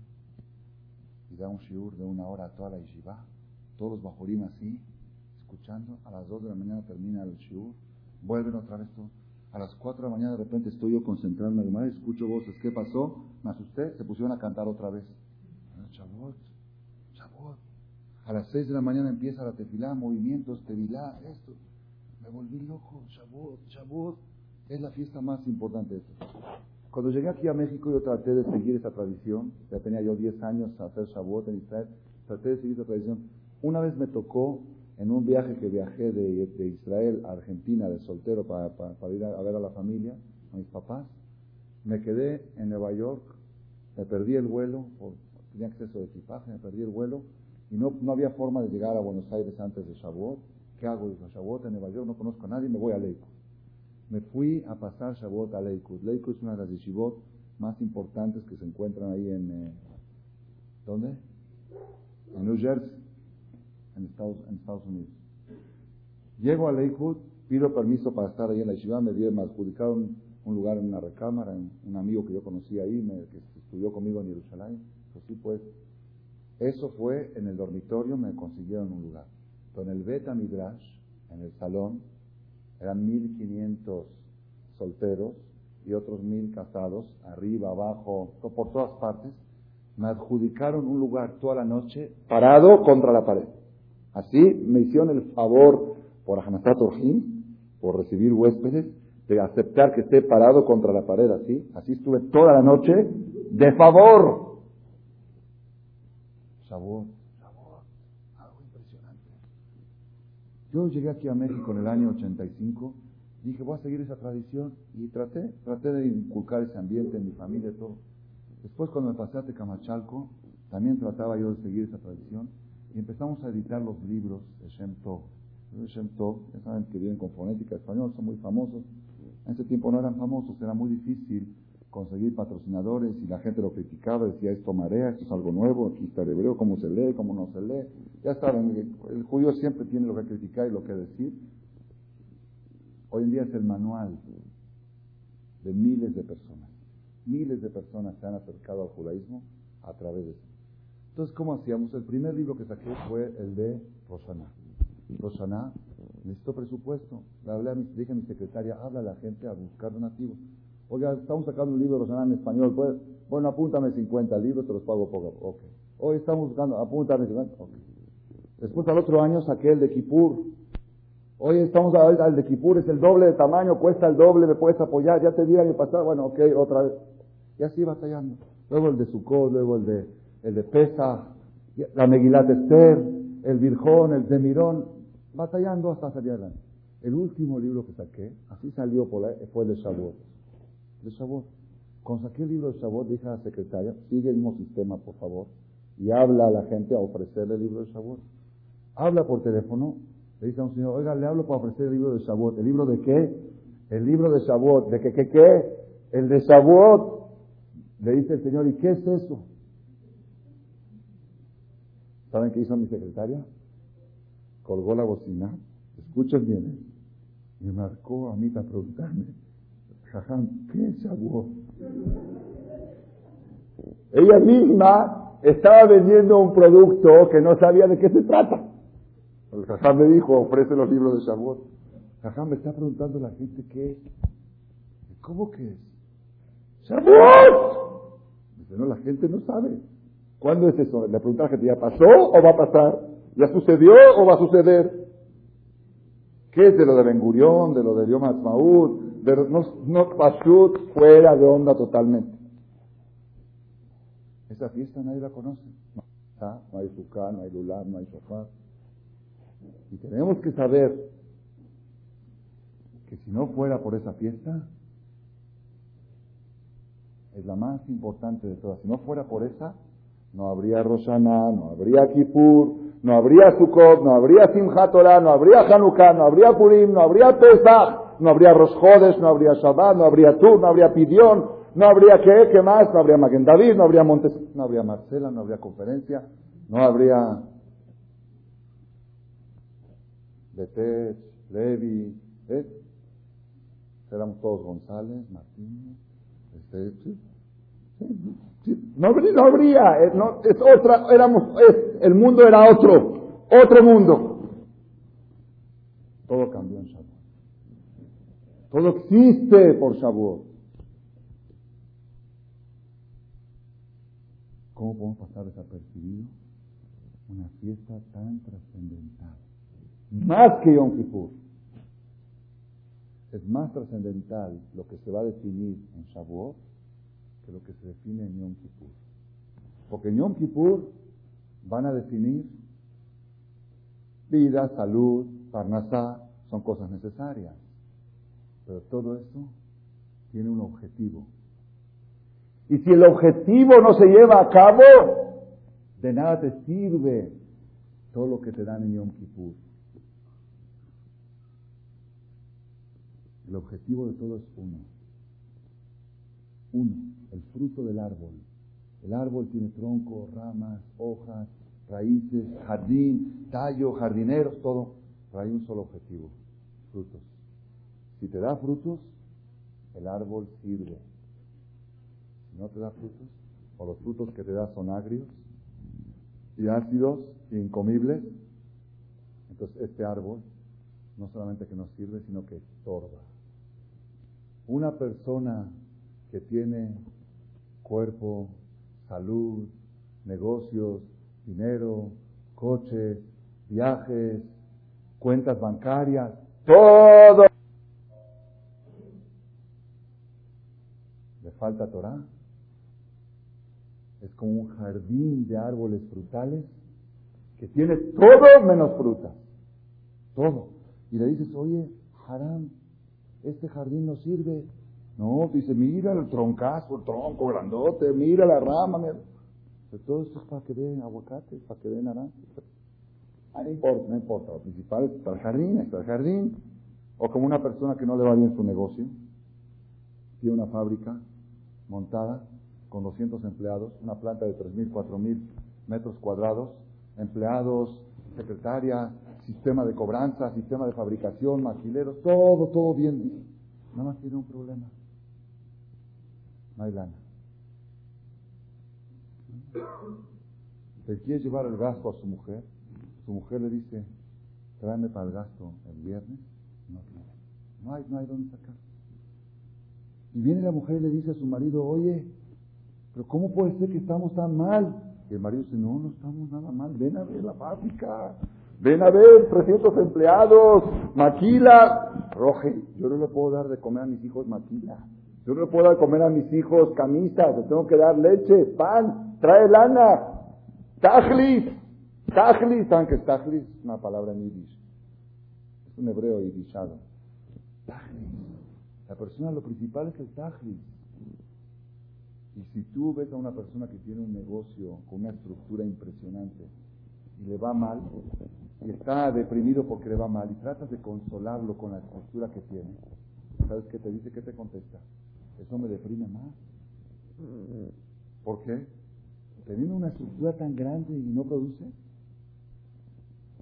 Speaker 1: y da un shiur de una hora a toda la yeshiva, todos bajorim así, escuchando, a las 2 de la mañana termina el shiur, vuelven otra vez todos. A las 4 de la mañana de repente estoy yo concentrado en la escucho voces. ¿Qué pasó? Me asusté, se pusieron a cantar otra vez. Chabot, chabot. A las 6 de la mañana empieza la tefilá, movimientos, tevilá, esto. Me volví loco, chabot, chabot. Es la fiesta más importante de esto. Cuando llegué aquí a México yo traté de seguir esa tradición. Ya tenía yo 10 años a hacer Shavuot en Israel. Traté de seguir esa tradición. Una vez me tocó en un viaje que viajé de, de Israel a Argentina de soltero para, para, ir a, ver a la familia, a mis papás, me quedé en Nueva York, me perdí el vuelo, por, tenía acceso de equipaje, me perdí el vuelo y no, no había forma de llegar a Buenos Aires antes de Shavuot. ¿Qué hago? Dijo, Shavuot en Nueva York, no conozco a nadie, me voy a Lakewood. Me fui a pasar Shavuot a Lakewood. Lakewood es una de las yeshivot más importantes que se encuentran ahí en... Eh, ¿Dónde? En New Jersey, en Estados, en Estados Unidos. Llego a Lakewood, pido permiso para estar ahí en la yeshiva, me, me adjudicaron un lugar en una recámara, un amigo que yo conocí ahí, que estudió conmigo en Jerusalén. Pues sí, pues, eso fue en el dormitorio, me consiguieron un lugar. Pero en el Beta Midrash, en el salón, eran 1500 solteros y otros mil casados, arriba, abajo, por todas partes. Me adjudicaron un lugar toda la noche parado contra la pared. Así me hicieron el favor por Ahanasat por recibir huéspedes, de aceptar que esté parado contra la pared así. Así estuve toda la noche de favor. Sabor, sabor, algo impresionante. Yo llegué aquí a México en el año 85, dije voy a seguir esa tradición y traté, traté de inculcar ese ambiente en mi familia y todo. Después cuando me pasé a Tecamachalco, también trataba yo de seguir esa tradición y empezamos a editar los libros de Shem Tov. Shem Tov, ya saben que viven con fonética español, son muy famosos. En ese tiempo no eran famosos, era muy difícil conseguir patrocinadores y la gente lo criticaba, decía esto marea, esto es algo nuevo, aquí está el hebreo, cómo se lee, cómo no se lee. Ya saben, el judío siempre tiene lo que criticar y lo que decir. Hoy en día es el manual de miles de personas. Miles de personas se han acercado al judaísmo a través de eso. Entonces, ¿cómo hacíamos? El primer libro que saqué fue el de Roshaná. Roshaná necesito presupuesto. Le hablé a mi, dije a mi secretaria, habla a la gente a buscar donativos. Oiga, estamos sacando un libro de Roshaná en español. ¿puedes? Bueno, apúntame 50 libros, te los pago poco a poco. Hoy estamos buscando, apúntame 50. Después al otro año saqué el de Kipur. Hoy estamos al de Kipur, es el doble de tamaño, cuesta el doble, me puedes apoyar. Ya te di el pasado, bueno, ok, otra vez. Y así batallando. Luego el de Sukkot, luego el de, el de Pesa, la Megilat Esther, el Virjón, el de Mirón batallando hasta salir adelante. El último libro que saqué, así salió por fue el de Shavuot. De Shavuot. Cuando saqué el libro de Shavuot, dije a la secretaria, sigue el mismo sistema, por favor, y habla a la gente a ofrecerle el libro de Shavuot. Habla por teléfono, le dice a un señor, oiga, le hablo para ofrecer el libro de Shavuot. ¿El libro de qué? El libro de Shavuot. ¿De qué, qué, qué? El de Shavuot. Le dice el señor, ¿y qué es eso? ¿Saben qué hizo mi secretaria? colgó la bocina, escuchen bien, ¿eh? y me marcó a mí para preguntarme, Jajam, ¿qué es Shavuot? Ella misma estaba vendiendo un producto que no sabía de qué se trata. El Jajam me dijo, ofrece los libros de Shavuot. Jajam me está preguntando a la gente qué es. ¿Cómo que es? ¡Shavuot! Dice, no, la gente no sabe. ¿Cuándo es eso? Le pregunta a la gente, ¿ya pasó o va a pasar? ¿Ya sucedió o va a suceder? ¿Qué es de lo de Ben Gurión, de lo de Yom Ha'atzmaut? De, no, no fuera de onda totalmente. Esa fiesta nadie la conoce. No, no hay Sukkah, no hay Lulam, no hay Shofar. Y tenemos que saber que si no fuera por esa fiesta, es la más importante de todas. Si no fuera por esa, no habría Roshaná, no habría Kippur, no habría Sukkot, no habría Simchat no habría Hanukkah, no habría Purim, no habría Pesach, no habría Rosjodes, no habría Shabbat, no habría Tur, no habría Pidión, no habría qué, qué más, no habría Maguen David, no habría Montes, no habría Marcela, no habría conferencia, no habría Betet, Levi, ¿eh? Éramos todos González, Martínez, este. No, habría, eh, no, es otra, éramos, el mundo era otro, otro mundo. Todo cambió en Shavuot. Todo existe por Shavuot. ¿Cómo podemos pasar desapercibido una fiesta tan trascendental? Más que Yom Kippur. Es más trascendental lo que se va a definir en Shavuot que lo que se define en Yom Kippur. Porque en Yom Kippur van a definir Vida, salud, parnasá, son cosas necesarias. Pero todo esto tiene un objetivo. Y si el objetivo no se lleva a cabo, de nada te sirve todo lo que te dan en Yom Kippur. El objetivo de todo es uno. Uno, el fruto del árbol. El árbol tiene tronco, ramas, hojas, raíces, jardín, tallo, jardineros, todo. Pero hay un solo objetivo, frutos. Si te da frutos, el árbol sirve. Si no te da frutos, o los frutos que te da son agrios y ácidos incomibles, entonces este árbol no solamente que no sirve, sino que estorba. Una persona que tiene cuerpo, salud, negocios, dinero, coches, viajes, cuentas bancarias, todo. ¿Le falta Torah? Es como un jardín de árboles frutales que tiene todo menos fruta. Todo. Y le dices, oye, Haram, este jardín no sirve. No, dice, mira el troncazo, el tronco grandote, mira la rama. Mira. todo esto es para que den aguacate, para que den naranja. Ah, no importa, no importa. Lo principal es para el jardín, es para el jardín. O como una persona que no le va bien su negocio, tiene una fábrica montada con 200 empleados, una planta de 3.000, 4.000 metros cuadrados, empleados, secretaria, sistema de cobranza, sistema de fabricación, maquileros, todo, todo bien. Nada más tiene un problema. No hay lana. Se quiere llevar el gasto a su mujer. Su mujer le dice, tráeme para el gasto el viernes. No, no hay, no hay dónde sacar. Y viene la mujer y le dice a su marido, oye, pero ¿cómo puede ser que estamos tan mal? Y el marido dice, no, no estamos nada mal, ven a ver la fábrica, Ven a ver, 300 empleados, maquila. Roge, yo no le puedo dar de comer a mis hijos maquila. Yo no puedo comer a mis hijos camisas. Le tengo que dar leche, pan, trae lana. Tajlis. Tajlis. ¿Saben tajlis es una palabra en yiddish? Es un hebreo yiddishado. Tajlis. La persona, lo principal es el tajlis. Y si tú ves a una persona que tiene un negocio con una estructura impresionante y le va mal, y está deprimido porque le va mal y tratas de consolarlo con la estructura que tiene, ¿sabes qué te dice? ¿Qué te contesta? Eso me deprime más. ¿Por qué? Teniendo una estructura tan grande y no produce.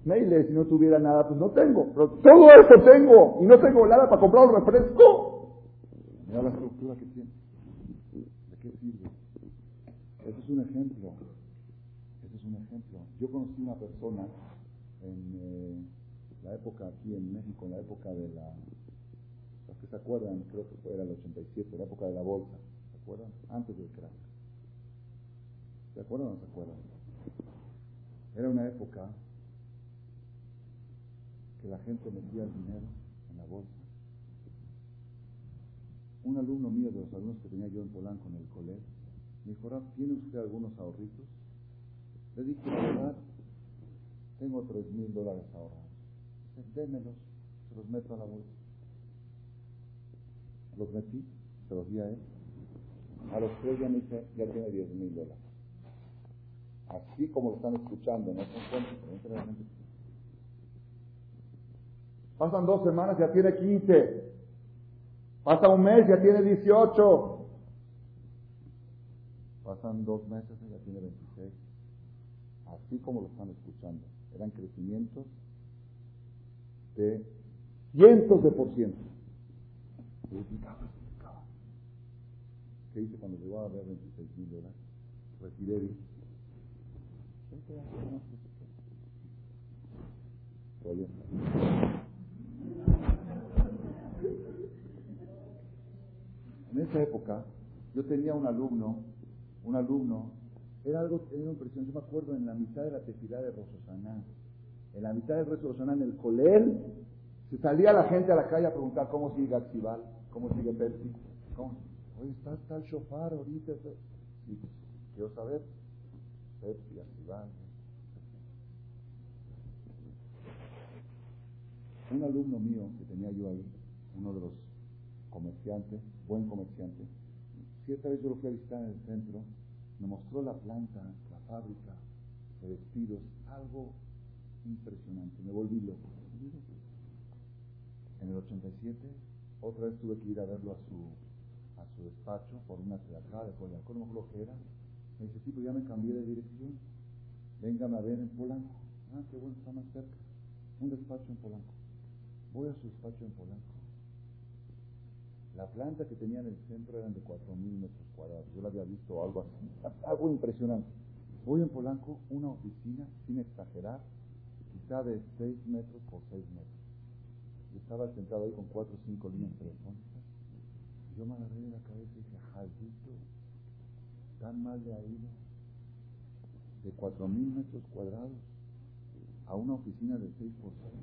Speaker 1: Meile, si no tuviera nada, pues no tengo. Pero todo eso tengo y no tengo nada para comprar un refresco. Mira la estructura que tiene. ¿De qué sirve? Ese es un ejemplo. Ese es un ejemplo. Yo conocí una persona en eh, la época aquí en México, en la época de la, se acuerdan, creo que fue, era el 87, la época de la bolsa, ¿se acuerdan? Antes del crack. ¿Se acuerdan o no se acuerdan? Era una época que la gente metía el dinero en la bolsa. Un alumno mío de los alumnos que tenía yo en Polanco en el colegio, me dijo, ¿tiene usted algunos ahorritos? Le dije, verdad, tengo tres mil dólares ahorrados. Démelos, se los meto a la bolsa. Los metí, se los di a él. A los tres ya me dice, ya tiene diez mil dólares. Así como lo están escuchando, no son cuentos, Pasan dos semanas, ya tiene 15. Pasa un mes, ya tiene 18. Pasan dos meses, ya tiene 26. Así como lo están escuchando eran crecimientos de cientos de por ciento. ¿Qué hice cuando llegó a ver 26 mil dólares? Retiré y En esa época, yo tenía un alumno, un alumno era algo, era una impresión. Yo me acuerdo en la mitad de la tefilá de Rososaná, en la mitad de Rososaná, en el colel, se salía la gente a la calle a preguntar cómo sigue Actival, cómo sigue Pepsi. ¿Cómo? Oye, está, está el shofar ahorita. Sí, quiero saber. Pepsi, Actival. Un alumno mío que tenía yo ahí, uno de los comerciantes, buen comerciante, cierta vez yo lo fui a visitar en el centro, me mostró la planta, la fábrica de vestidos, algo impresionante, me volví loco. En el 87, otra vez tuve que ir a verlo a su, a su despacho por una acá, de Coyacó, no acuerdo qué era. Me dice, sí, pues ya me cambié de dirección. Véngame a ver en Polanco. Ah, qué bueno, está más cerca. Un despacho en Polanco. Voy a su despacho en Polanco. La planta que tenía en el centro eran de 4.000 metros cuadrados. Yo la había visto algo así. [laughs] Algo impresionante. Voy en Polanco, una oficina, sin exagerar, quizá de 6 metros por 6 metros. Estaba sentado ahí con 4 o 5 líneas telefónicas. Y yo me agarré de la cabeza y dije, Jaldito, tan mal le ha ido. De 4.000 metros cuadrados a una oficina de 6 por 6.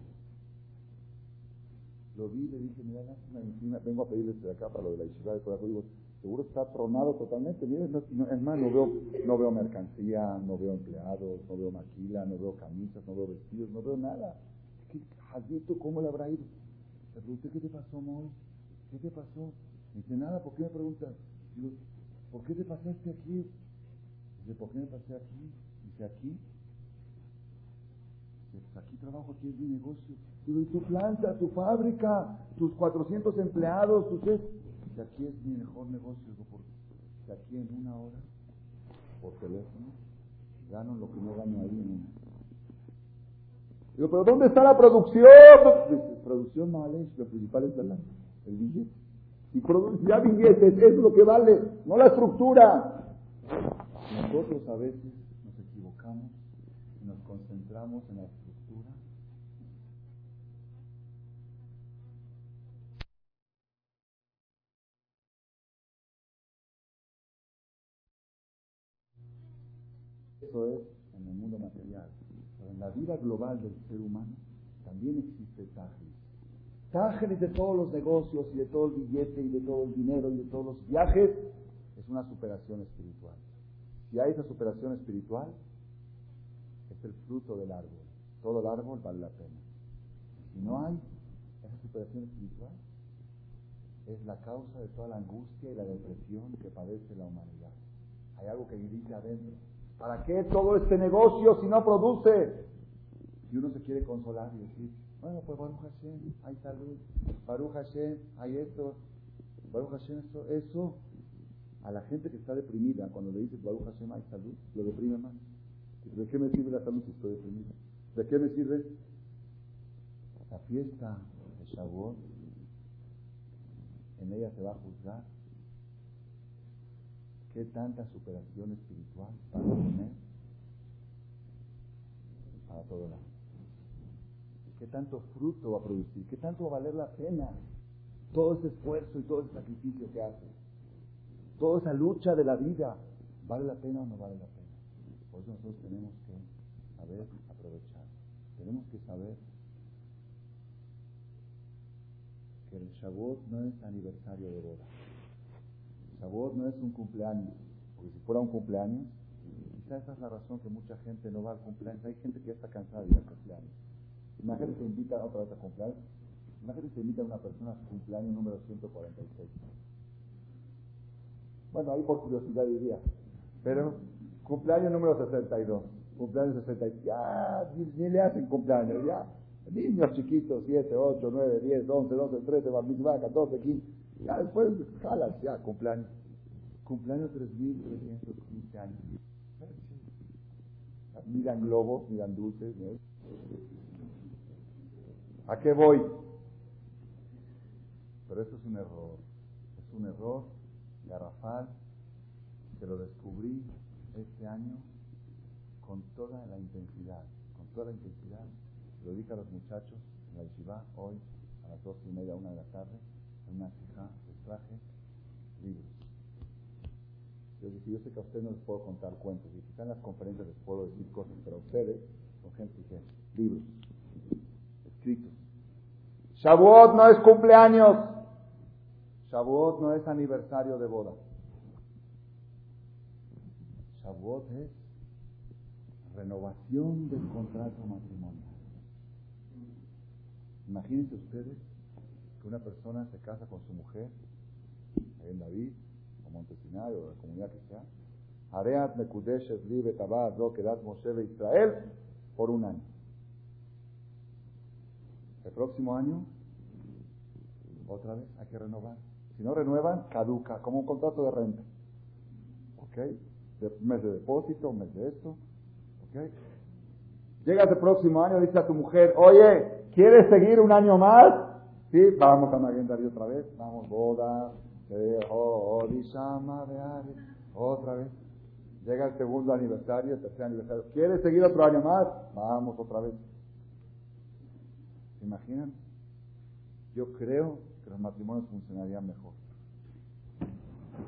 Speaker 1: Lo vi y le dije, mira, lástima, vengo a pedirles de acá para lo de la isla de Corazón. Digo, seguro está tronado totalmente. Miren, no, es más, no veo, no veo mercancía, no veo empleados, no veo maquila, no veo camisas, no veo vestidos, no veo nada. ¿Qué, Jaldito, ¿cómo le habrá ido? Pregunté, ¿qué te pasó, Moy? ¿Qué te pasó? Me dice, nada, ¿por qué me preguntas? Digo, ¿por qué te pasaste aquí? Dice, ¿por qué me pasé aquí? Dice, aquí. Dice, pues aquí trabajo, aquí es mi negocio. Digo, ¿y tu planta, tu fábrica, tus 400 empleados, tus? Dice, aquí es mi mejor negocio. Digo, porque aquí en una hora, por teléfono, gano lo que no gano ahí en una. Digo, ¿pero dónde está la producción? Producción no vale, lo principal es el, el billete. Y ya billetes, es lo que vale, no la estructura. Nosotros a veces nos equivocamos y nos concentramos en la estructura. Eso es en el mundo material. En la vida global del ser humano también existe Tajris. Tajris de todos los negocios y de todo el billete y de todo el dinero y de todos los viajes es una superación espiritual. Si hay esa superación espiritual, es el fruto del árbol. Todo el árbol vale la pena. Si no hay esa superación espiritual, es la causa de toda la angustia y la depresión que padece la humanidad. Hay algo que grita adentro. ¿Para qué todo este negocio si no produce? Y uno se quiere consolar y decir, bueno, pues Baruch Hashem, hay salud. Baruch Hashem, hay esto. Baruch Hashem, eso, eso a la gente que está deprimida, cuando le dices Baruch Hashem, hay salud, lo deprime más. ¿De qué me sirve la salud si estoy deprimido? ¿De qué me sirve? La fiesta de Shavuot, en ella se va a juzgar qué tanta superación espiritual para tener para todo el año. ¿Qué tanto fruto va a producir? ¿Qué tanto va a valer la pena todo ese esfuerzo y todo ese sacrificio que hace? Toda esa lucha de la vida, ¿vale la pena o no vale la pena? Por eso nosotros tenemos que saber aprovechar. Tenemos que saber que el Shavuot no es aniversario de boda. Shavuot no es un cumpleaños, porque si fuera un cumpleaños, quizá esa es la razón que mucha gente no va al cumpleaños. Hay gente que ya está cansada de ir al cumpleaños. Imagínate que invita otra vez a cumpleaños. Imagínate que invita a una persona a su cumpleaños número 146. Bueno, ahí por curiosidad diría. Pero cumpleaños número 62. Cumpleaños 62. Ya, ni, le hacen cumpleaños, ya. Niños chiquitos, 7, 8, 9, 10, 11, 12, 13, 14, 15. Ya después jalas, ya, cumpleaños. Cumpleaños 3.315 años. Miran globos, miran dulces. ¿A qué voy? Pero eso es un error. Es un error garrafal que lo descubrí este año con toda la intensidad. Con toda la intensidad. Lo dije a los muchachos en la yeshiva hoy a las dos y media, una de la tarde, una fija, les traje libros. Yo dije, yo sé que a ustedes no les puedo contar cuentos, y quizá en las conferencias les puedo decir cosas, pero a ustedes, con gente, dije, libros escritos. Shavuot no es cumpleaños. Shavuot no es aniversario de boda. Shavuot es renovación del contrato matrimonial. Imagínense ustedes que una persona se casa con su mujer, en David, o Montesinario, o la comunidad que sea, Areat Mekudeshes Libe Tabad Lo Kedat Moshe de Israel, por un año. El próximo año, otra vez hay que renovar. Si no renuevan, caduca, como un contrato de renta. ¿Ok? De, mes de depósito, mes de esto. ¿Ok? Llegas el próximo año, dice a tu mujer, oye, ¿quieres seguir un año más? Sí, vamos a David otra vez. Vamos, boda, otra vez. Llega el segundo aniversario, tercer aniversario. ¿Quieres seguir otro año más? Vamos otra vez. ¿Se imaginan? Yo creo que los matrimonios funcionarían mejor.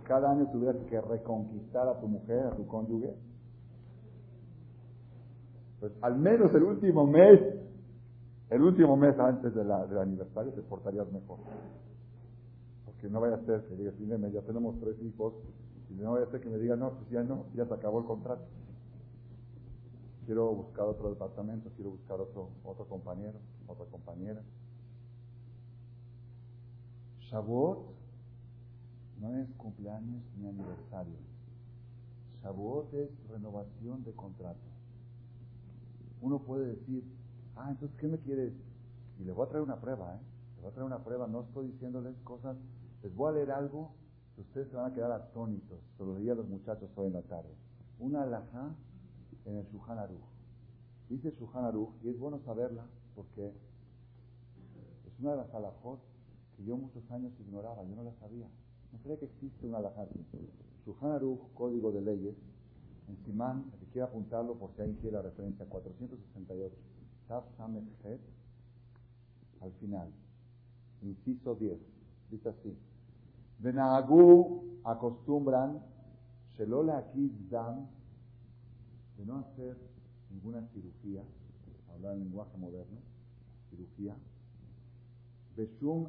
Speaker 1: Cada año tuvieras que reconquistar a tu mujer, a tu cónyuge. Pues al menos el último mes, el último mes antes del aniversario te portarías mejor. Porque no vaya a ser que digas, ya tenemos tres hijos, y no vaya a ser que me digan, no, pues ya no, ya se acabó el contrato. Quiero buscar otro departamento, quiero buscar otro, otro compañero, otra compañera. Shavuot no es cumpleaños ni aniversario. Shavuot es renovación de contrato. Uno puede decir, ah, entonces, ¿qué me quieres? Y le voy a traer una prueba, ¿eh? Le voy a traer una prueba, no estoy diciéndoles cosas, les voy a leer algo que ustedes se van a quedar atónitos. Se lo leía a los muchachos hoy en la tarde. Una alajá en el Shuhan Aruch. Dice Shuhan Aruch, y es bueno saberla porque es una de las alajot yo muchos años ignoraba, yo no la sabía. No cree que existe una alajá Su Aruch, Código de Leyes, en Simán, que quiera apuntarlo por si alguien quiere la referencia, 468, Al final, inciso 10, dice así, Benagú acostumbran, Shelola Dam, de no hacer ninguna cirugía, hablar en lenguaje moderno, cirugía, Beshum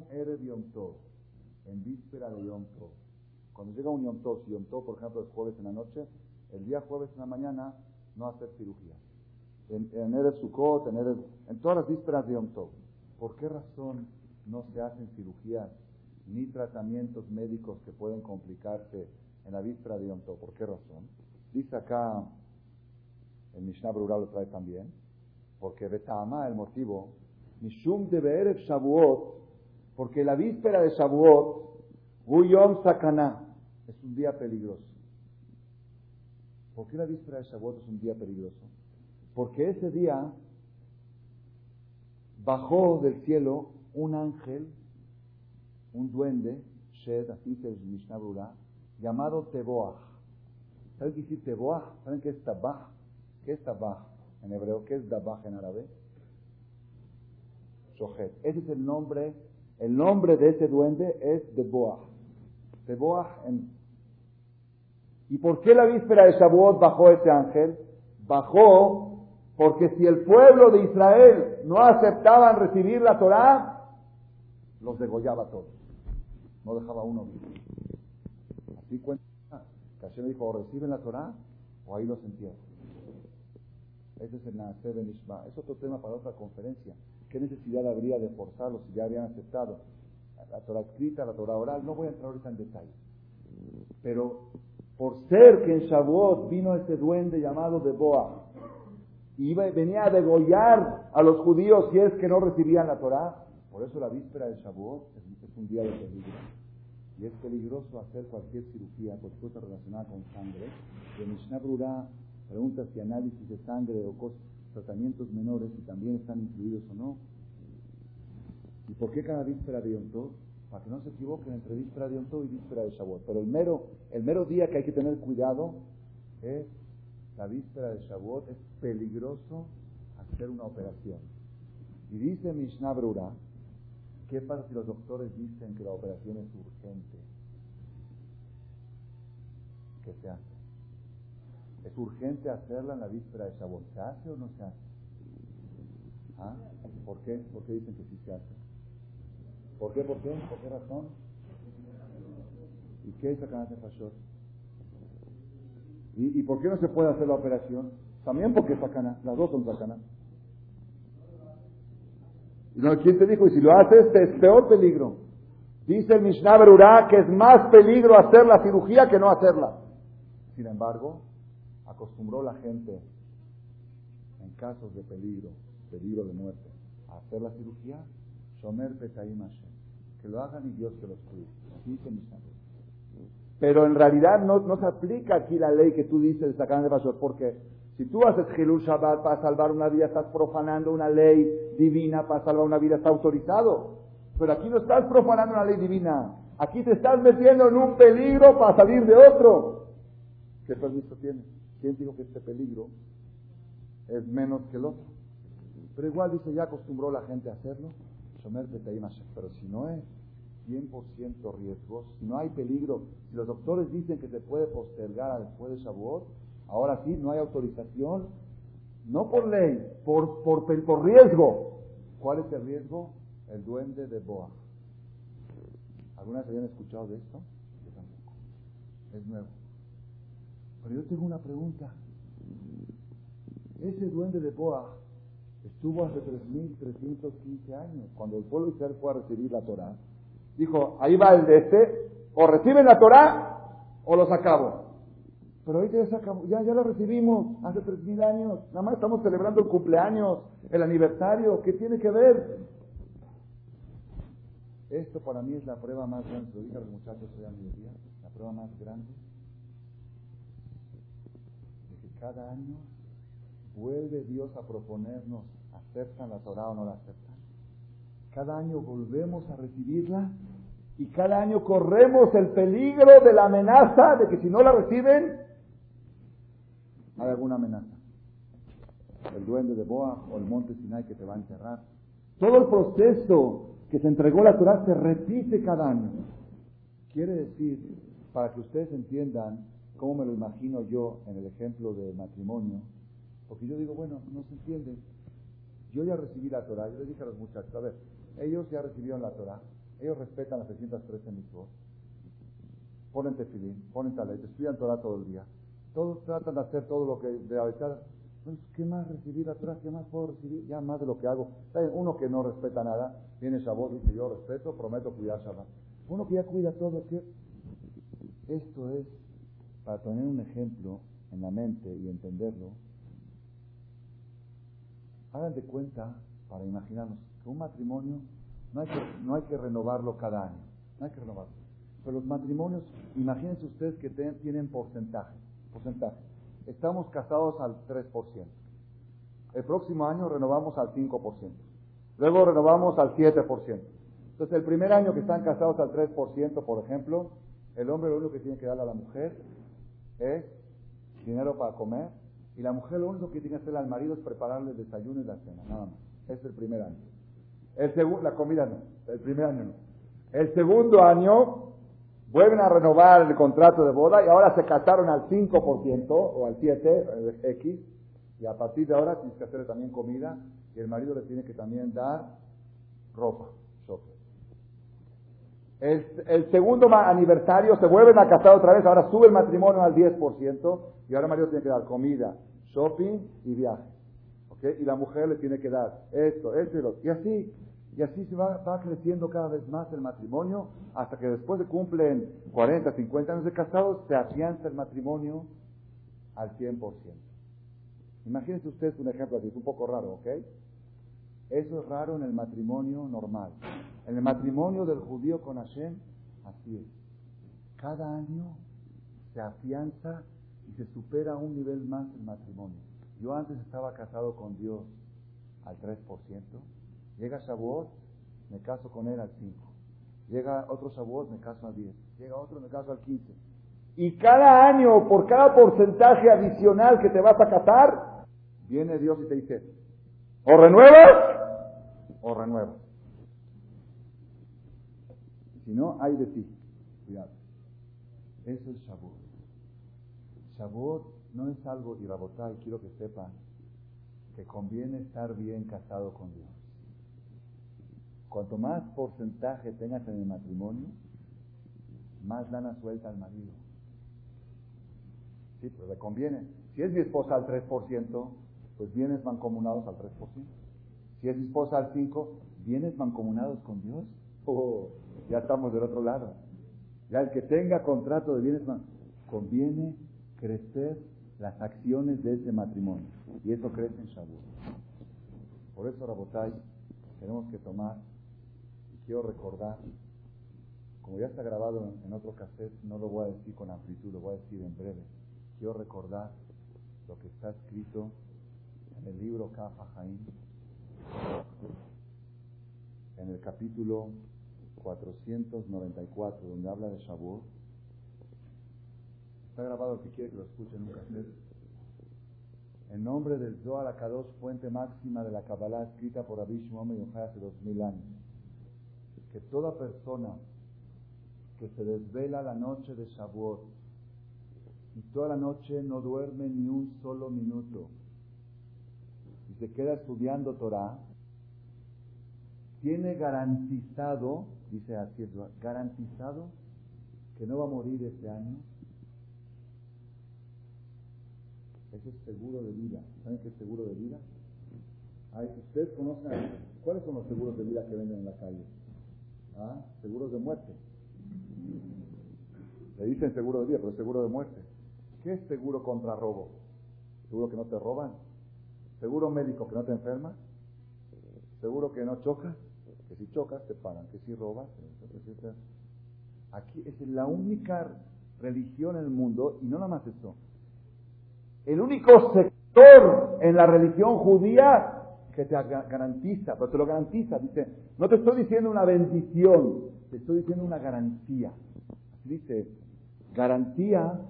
Speaker 1: en víspera de Yom. Cuando llega un Yom Tov, si Yom por ejemplo, es jueves en la noche, el día jueves en la mañana no hacer cirugía. En, en Sukkot, en, en todas las vísperas de Yom Tov. ¿Por qué razón no se hacen cirugías ni tratamientos médicos que pueden complicarse en la víspera de Yom Tov? ¿Por qué razón? Dice acá, el Mishnah Brura lo trae también, porque Betama, el motivo, Mishum de Be'erev Shavuot, porque la víspera de Shavuot, Guyom Sakana, es un día peligroso. ¿Por qué la víspera de Shavuot es un día peligroso? Porque ese día bajó del cielo un ángel, un duende, Shed, así el Mishnah llamado Teboach. ¿Saben qué dice Teboach? ¿Saben qué es Tabach? ¿Qué es Tabach en hebreo? ¿Qué es Dabach en árabe? Ese es el nombre, el nombre de ese duende es Deboah. Deboah en... ¿Y por qué la víspera de Shavuot bajó ese ángel? Bajó porque si el pueblo de Israel no aceptaban recibir la Torah, los degollaba todos. No dejaba uno vivo. Así cuenta. Hashem dijo, o reciben la Torah o ahí los entierran. Ese es el Naaseh Ben Es otro tema para otra conferencia. ¿Qué necesidad habría de forzarlos si ya habían aceptado la Torah escrita, la Torah oral? No voy a entrar ahorita en detalle. Pero por ser que en Shavuot vino ese duende llamado Deboah y venía a degollar a los judíos si es que no recibían la Torah, por eso la víspera de Shavuot es, un día de peligro. Y es peligroso hacer cualquier cirugía, cualquier cosa relacionada con sangre. De Mishnah Brura pregunta si análisis de sangre o tratamientos menores, si también están incluidos o no. ¿Y por qué cada víspera de Yom Tov? Para que no se equivoquen entre víspera de Yom Tov y víspera de Shavuot. Pero el mero, el mero día que hay que tener cuidado es la víspera de Shavuot. Es peligroso hacer una operación. Y dice Mishnah Brura, ¿qué pasa si los doctores dicen que la operación es urgente? ¿Qué se hace? ¿Es urgente hacerla en la víspera de Shavuot? ¿Se hace o no se hace? ¿Ah? ¿Por qué? ¿Por qué dicen que sí se hace? ¿Por qué? ¿Por qué? ¿Por qué razón? ¿Y qué es Sakanat Fashot? ¿Y, ¿Y por qué no se puede hacer la operación? También porque es Sakana, las dos son Sakana. No, ¿Quién te dijo? Y si lo haces, es peor peligro. Dice el Mishnah Berurah que es más peligro hacer la cirugía que no hacerla. Sin embargo, acostumbró la gente en casos de peligro, peligro de muerte, a hacer la cirugía, Shomer que lo hagan y Dios que los cuide. Pero en realidad no, se aplica aquí la ley que tú dices de sacar de Bashor, porque si tú haces Hilul Shabbat para salvar una vida, estás profanando una ley divina para salvar una vida, está autorizado. Pero aquí no estás profanando una ley divina. Aquí te estás metiendo en un peligro para salir de otro. ¿Qué permiso tienes? ¿Quién dijo que este peligro es menos que el otro? Pero igual dice, ya acostumbró la gente a hacerlo. Pero si no es 100% riesgo, si no hay peligro, si los doctores dicen que se puede postergar después de Shavuot, ahora sí no hay autorización, no por ley, por, por, por riesgo. ¿Cuál es el riesgo? El duende de Boa. ¿Algunas habían escuchado de esto? Yo tampoco. Es nuevo. Pero yo tengo una pregunta. Ese duende de Boa estuvo hace 3.315 años, cuando el pueblo Israel fue a recibir la Torah. Dijo, ahí va el de este, o reciben la Torah o los acabo. Pero ahorita ya, ya, ya lo recibimos hace 3.000 años. Nada más estamos celebrando el cumpleaños, el aniversario. ¿Qué tiene que ver? Esto para mí es la prueba más grande. Lo dije a los muchachos hoy a mediodía. La prueba más grande de que cada año vuelve Dios a proponernos, ¿aceptan la Torah o no la aceptan? Cada año volvemos a recibirla y cada año corremos el peligro de la amenaza de que si no la reciben, hay alguna amenaza. El duende de Boa o el monte Sinai que te va a enterrar. Todo el proceso que se entregó la Torah se repite cada año. Quiere decir, para que ustedes entiendan cómo me lo imagino yo en el ejemplo de matrimonio, porque yo digo, bueno, no se entiende. Yo ya recibí la Torah, yo les dije a los muchachos, a ver, ellos ya recibieron la Torah, ellos respetan las 613 mitzvot, ponen tefilín, ponen talet, estudian Torah todo el día. Todos tratan de hacer todo lo que de la ¿Qué más recibir la Torah? ¿Qué más puedo recibir? Ya más de lo que hago. Uno que no respeta nada, viene Shabbat, dice yo respeto, prometo cuidar Shabbat. Uno que ya cuida todo, que esto es para tener un ejemplo en la mente y entenderlo, Hagan de cuenta, para imaginarnos, un matrimonio no hay que, no hay que renovarlo cada año. No hay que renovarlo. Pero los matrimonios, imagínense ustedes que tienen porcentaje. Porcentaje. Estamos casados al 3%. El próximo año renovamos al 5%. Luego renovamos al 7%. Entonces, el primer año que están casados al 3%, por ejemplo, el hombre lo único que tiene que darle a la mujer es dinero para comer y la mujer lo único que tiene que hacer al marido es prepararle el desayuno y la cena, nada más. Es el primer año. El segundo, la comida no, el primer año no. El segundo año vuelven a renovar el contrato de boda y ahora se casaron al 5% o al 7, X, y a partir de ahora tienes que hacerle también comida y el marido le tiene que también dar ropa, El, el, segundo aniversario se vuelven a casar otra vez, ahora sube el matrimonio al 10% y ahora el marido tiene que dar comida, shopping y viaje. Y la mujer le tiene que dar esto, esto y lo Y así, y así se va, va, creciendo cada vez más el matrimonio hasta que después de cumplen 40, 50 años de casados, se afianza el matrimonio al 100%. Imagínense ustedes un ejemplo así, es un poco raro, ¿ok? Eso es raro en el matrimonio normal. En el matrimonio del judío con Hashem, así es. Cada año se afianza y se supera un nivel más el matrimonio. Yo antes estaba casado con Dios al 3%, llega Shavuot, me caso con él al 5%, llega otro Shavuot, me caso al 10%, llega otro, me caso al 15%. Y cada año, por cada porcentaje adicional que te vas a casar, viene Dios y te dice, o renuevas o renuevas. Si no, hay de ti. Cuidado. Eso es Shavuot. Shavuot no es algo, y y quiero que sepan, que conviene estar bien casado con Dios. Cuanto más porcentaje tengas en el matrimonio, más lana suelta al marido. Sí, pero le conviene. Si es mi esposa al 3%, pues bienes mancomunados al 3%. Si es mi esposa al 5%, ¿Vienes mancomunados con Dios? Oh, ya estamos del otro lado. Ya el que tenga contrato de bienes conviene crecer las acciones de ese matrimonio. Y eso crece en Shavuot. Por eso, Rabotai, tenemos que tomar, y quiero recordar, como ya está grabado en, otro cassette, no lo voy a decir con amplitud, lo voy a decir en breve. Quiero recordar lo que está escrito en el libro Kafa Jaim, en el capítulo 494, donde habla de Shavuot. Está grabado, el que quiere que lo escuchen en un cassette. En nombre del Zohar Akadosh, fuente máxima de la Kabbalah escrita por Rabbi Yochai hace dos mil años, que toda persona que se desvela la noche de Shavuot y toda la noche no duerme ni un solo minuto y se queda estudiando Torah, tiene garantizado, dice así, garantizado que no va a morir este año Eso es seguro de vida. ¿Saben qué es seguro de vida? Ustedes conocen, ¿cuáles son los seguros de vida que venden en la calle? ¿Ah? Seguros de muerte. Le dicen seguro de vida, pero es seguro de muerte. ¿Qué es seguro contra robo? ¿Seguro que no te roban? ¿Seguro médico que no te enfermas? ¿Seguro que no chocas? Que si chocas te pagan, que si robas. Aquí es la única religión en el mundo, y no nada más eso, el único sector en la religión judía que te garantiza, pero te lo garantiza, dice, no te estoy diciendo una bendición, te estoy diciendo una garantía. Dice, garantía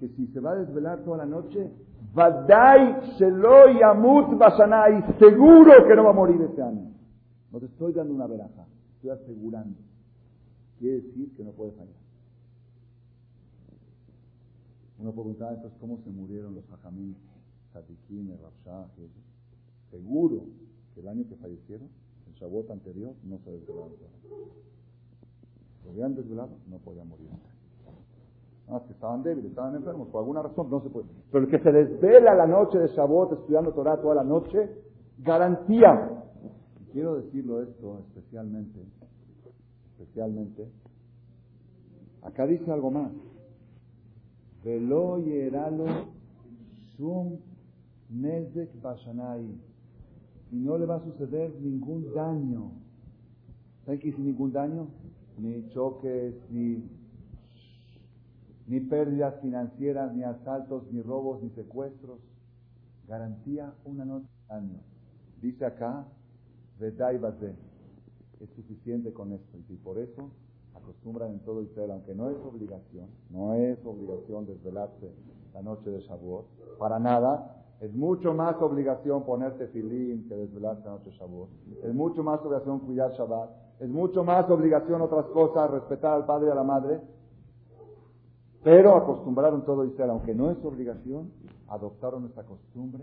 Speaker 1: que si se va a desvelar toda la noche, Vadai Shelo Yamut Basanai, seguro que no va a morir este año. No te estoy dando una veraja, estoy asegurando. Quiere decir que no puede fallar. Uno puede preguntar, entonces, ¿cómo se murieron los hajamim, Sadikim, Rabshah? Seguro que el año que fallecieron, el Shavuot anterior, no se desvelaron. Lo habían desvelado, no podían morir. No, es que estaban débiles, estaban enfermos, por alguna razón no se puede. Pero el que se desvela la noche de Shavuot estudiando Torah toda la noche, garantía. Y quiero decirlo esto especialmente, especialmente, acá dice algo más. Velo yeralo sum nezek bashanai. Y no le va a suceder ningún daño. ¿Saben qué dice ningún daño? Ni choques, ni, ni pérdidas financieras, ni asaltos, ni robos, ni secuestros. Garantía una noche año. Dice acá, Vedai Es suficiente con esto. Y por eso acostumbran en todo Israel, aunque no es obligación, no es obligación desvelarse la noche de Shavuot, para nada, es mucho más obligación ponerte filín que desvelarse la noche de Shavuot. Es mucho más obligación cuidar Shabbat. Es mucho más obligación otras cosas, respetar al padre y a la madre. Pero acostumbraron todo Israel, aunque no es obligación, adoptaron esta costumbre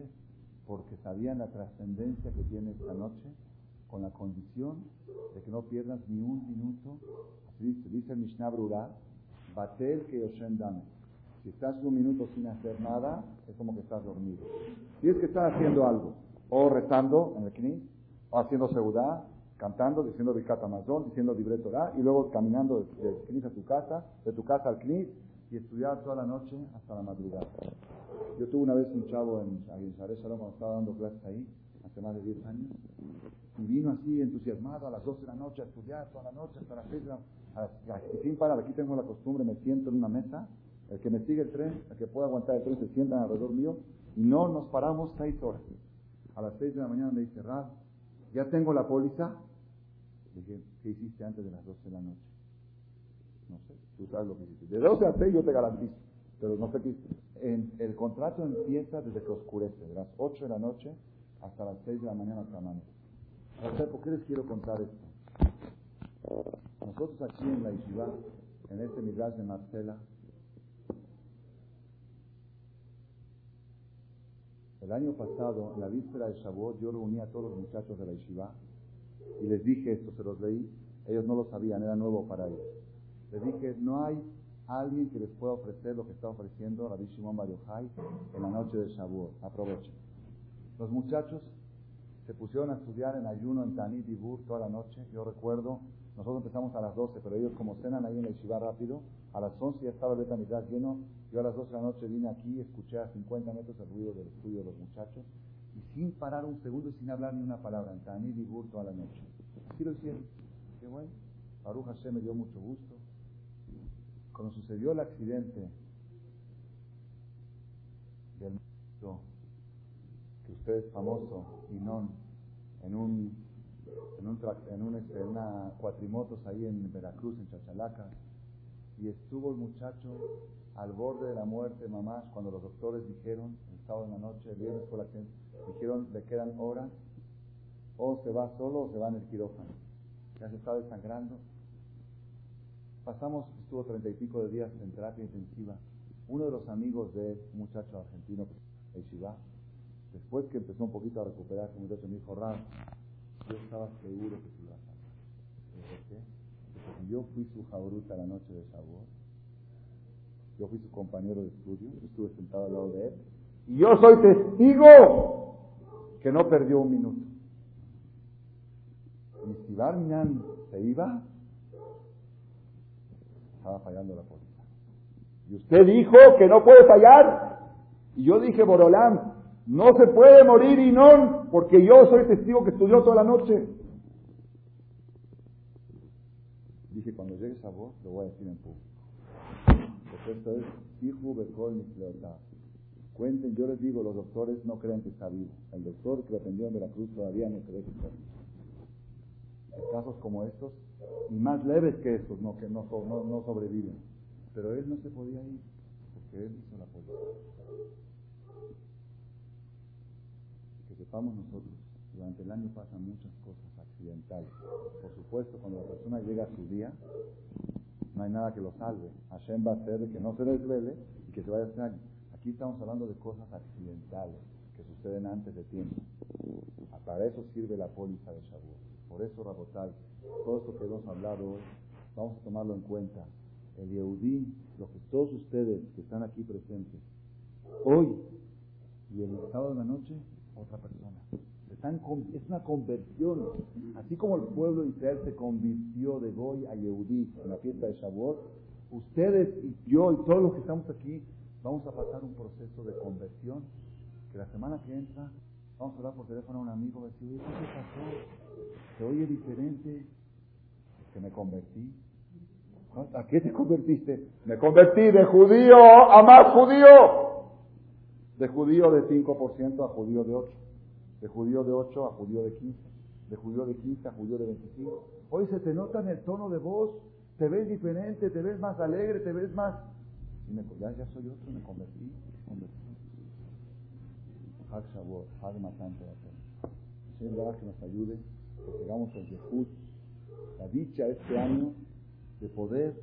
Speaker 1: porque sabían la trascendencia que tiene esta noche con la condición de que no pierdas ni un minuto Dice, Mishnah Brura, Batel que Yoshem Dame. Si estás un minuto sin hacer nada, es como que estás dormido. Tienes que estar haciendo algo, o rezando en el knis, o haciendo seudá, cantando, diciendo Birkat Amazon, diciendo Libre Torah, y luego caminando del knis a tu casa, de tu casa al knis, y estudiar toda la noche hasta la madrugada. Yo tuve una vez un chavo en Aguilar cuando estaba dando clases ahí, hace más de 10 años, y vino así entusiasmado a las 12 de la noche a estudiar toda la noche hasta las 6 de la y sin parar, aquí tengo la costumbre, me siento en una mesa, el que me sigue el tren, el que pueda aguantar el tren, se sientan alrededor mío, y no nos paramos seis horas. A las seis de la mañana me dice, Rab, ya tengo la póliza. Dije, ¿qué hiciste antes de las 12 de la noche? No sé, tú sabes lo que hiciste. De 12 a 6 yo te garantizo, pero no sé qué hiciste. En, el contrato empieza desde que oscurece, de las 8 de la noche hasta las 6 de la mañana hasta mañana. ¿Por qué les quiero contar esto? Nosotros aquí en la Yeshiva, en este Midrash de Marcela, el año pasado, en la víspera de Shavuot, yo reuní a todos los muchachos de la Yeshiva y les dije esto, se los leí, ellos no lo sabían, era nuevo para ellos. Les dije, no hay alguien que les pueda ofrecer lo que está ofreciendo Rabbi Shimon Bar en la noche de Shavuot. Aprovechen. Los muchachos se pusieron a estudiar en ayuno en Tanit y Bur toda la noche. Yo recuerdo, nosotros empezamos a las 12, pero ellos como cenan ahí en la Yeshiva rápido, a las 11 ya estaba el Betanidad lleno. Yo a las 12 de la noche vine aquí escuché a 50 metros el ruido del estudio de los muchachos y sin parar un segundo y sin hablar ni una palabra en Tanit y toda la noche. Así lo hicieron. Qué bueno. Baruch Hashem me dio mucho gusto. Cuando sucedió el accidente del que usted es famoso, Inón, en un en un en, un, este, una cuatrimotos ahí en Veracruz, en Chachalaca, y estuvo el muchacho al borde de la muerte, mamás, cuando los doctores dijeron, el de la noche, el viernes por la dijeron, le quedan horas, o se va solo o se va en el quirófano. Ya se está desangrando. Pasamos, estuvo treinta y pico de días en terapia intensiva. Uno de los amigos de un muchacho argentino, Shiva, Después que empezó un poquito a recuperar, como me dijo, Ram, yo estaba seguro que se iba a sanar. ¿Por qué? Porque yo fui su jabruta la noche de sabor. Yo fui su compañero de estudio, estuve sentado al lado de él. Y yo soy testigo que no perdió un minuto. Y si Barminan se iba, estaba fallando la póliza. Y usted dijo que no puede fallar. Y yo dije, Borolán, no se puede morir y no, porque yo soy testigo que estudió toda la noche. Dije, cuando llegue esa voz, lo voy a decir en público. Porque esto es Hijo Bekol Cuenten, yo les digo, los doctores no creen que está vivo. El doctor que lo atendió en Veracruz todavía no cree que está vivo. Casos como estos, y más leves que estos, no, que no sobreviven. Pero él no se podía ir, porque él hizo la policía. Sepamos nosotros, durante el año pasan muchas cosas accidentales. Por supuesto, cuando la persona llega a su día, no hay nada que lo salve. Hashem va a hacer que no se desvele y que se vaya hacer año. Aquí estamos hablando de cosas accidentales que suceden antes de tiempo. Para eso sirve la póliza de Shavuot. Por eso, Rabotal, todo esto que hemos hablado hoy, vamos a tomarlo en cuenta. El Yehudí, lo que todos ustedes que están aquí presentes, hoy y el sábado de la noche, otra persona. es una conversión. Así como el pueblo de Israel se convirtió de Goy a Yehudí en la fiesta de Shavuot, ustedes y yo y todos los que estamos aquí vamos a pasar un proceso de conversión que la semana que entra vamos a hablar por teléfono a un amigo y decir, ¿qué pasó? ¿Se oye diferente? que me convertí. ¿A qué te convertiste? Me convertí de judío a más judío. De judío de 5% a judío de 8%. De judío de 8 a judío de 15. De judío de 15 a judío de 25. Hoy se te nota en el tono de voz. Te ves diferente, te ves más alegre, te ves más... Y me, ya, ya soy otro, me convertí. Me convertí. Hag Shavuot, Hag Matante Señor, que nos ayude, que tengamos el Yehud, la dicha este año de poder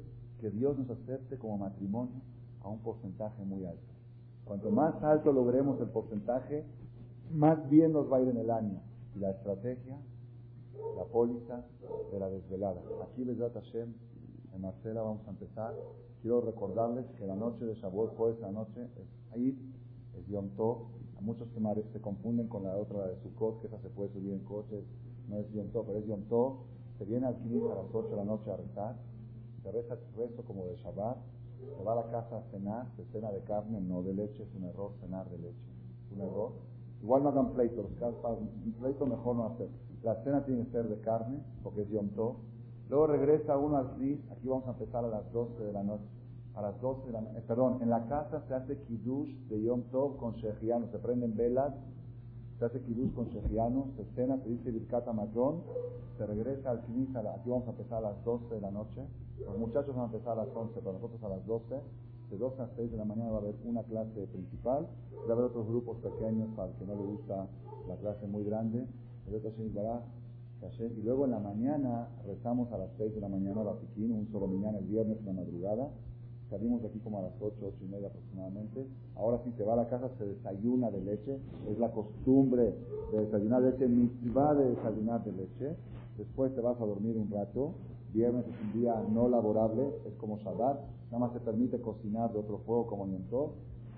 Speaker 1: que Dios nos acepte como matrimonio a un porcentaje muy alto. Cuanto más alto logremos el porcentaje, más bien nos va a ir en el año. Y la estrategia, la póliza de la desvelada. Aquí, Besat Hashem, en Marcela vamos a empezar. Quiero recordarles que la noche de Shavuot, jueves la noche, es Aid, es Yom Tov. A muchos que se confunden con la otra de Sukkot, que esa se puede subir en coches, no es Yom Tov, pero es Yom Tov. Se viene al a las 8 de la noche a rezar. Se reza el rezo como de Shabbat se va a la casa a cenar, se cena de carne, no de leche, es un error cenar de leche. Es un error. Igual no hagan pleito, los un pleito mejor no hacer. La cena tiene que ser de carne, porque es Yom Tov. Luego regresa uno al CRIS, aquí vamos a empezar a las 12 de la noche. A las 12 de la noche, eh, perdón, en la casa se hace kiddush de Yom Tov con shejiano, se prenden velas, se hace kiddush con shejiano, se cena, se dice Birkata Matrón, se regresa al CRIS, aquí vamos a empezar a las 12 de la noche. Los muchachos van a empezar a las 11, pero nosotros a las 12. De 12 a 6 de la mañana va a haber una clase principal. Va a haber otros grupos pequeños para el que no le gusta la clase muy grande. Y luego en la mañana rezamos a las 6 de la mañana la piquín, un solo mañana el viernes en la madrugada. Salimos de aquí como a las 8, 8 y media aproximadamente. Ahora si se va a la casa se desayuna de leche. Es la costumbre de desayunar de leche, va de desayunar de leche. Después te vas a dormir un rato Viernes es un día no laborable, es como Shabbat, nada más se permite cocinar de otro fuego como entró.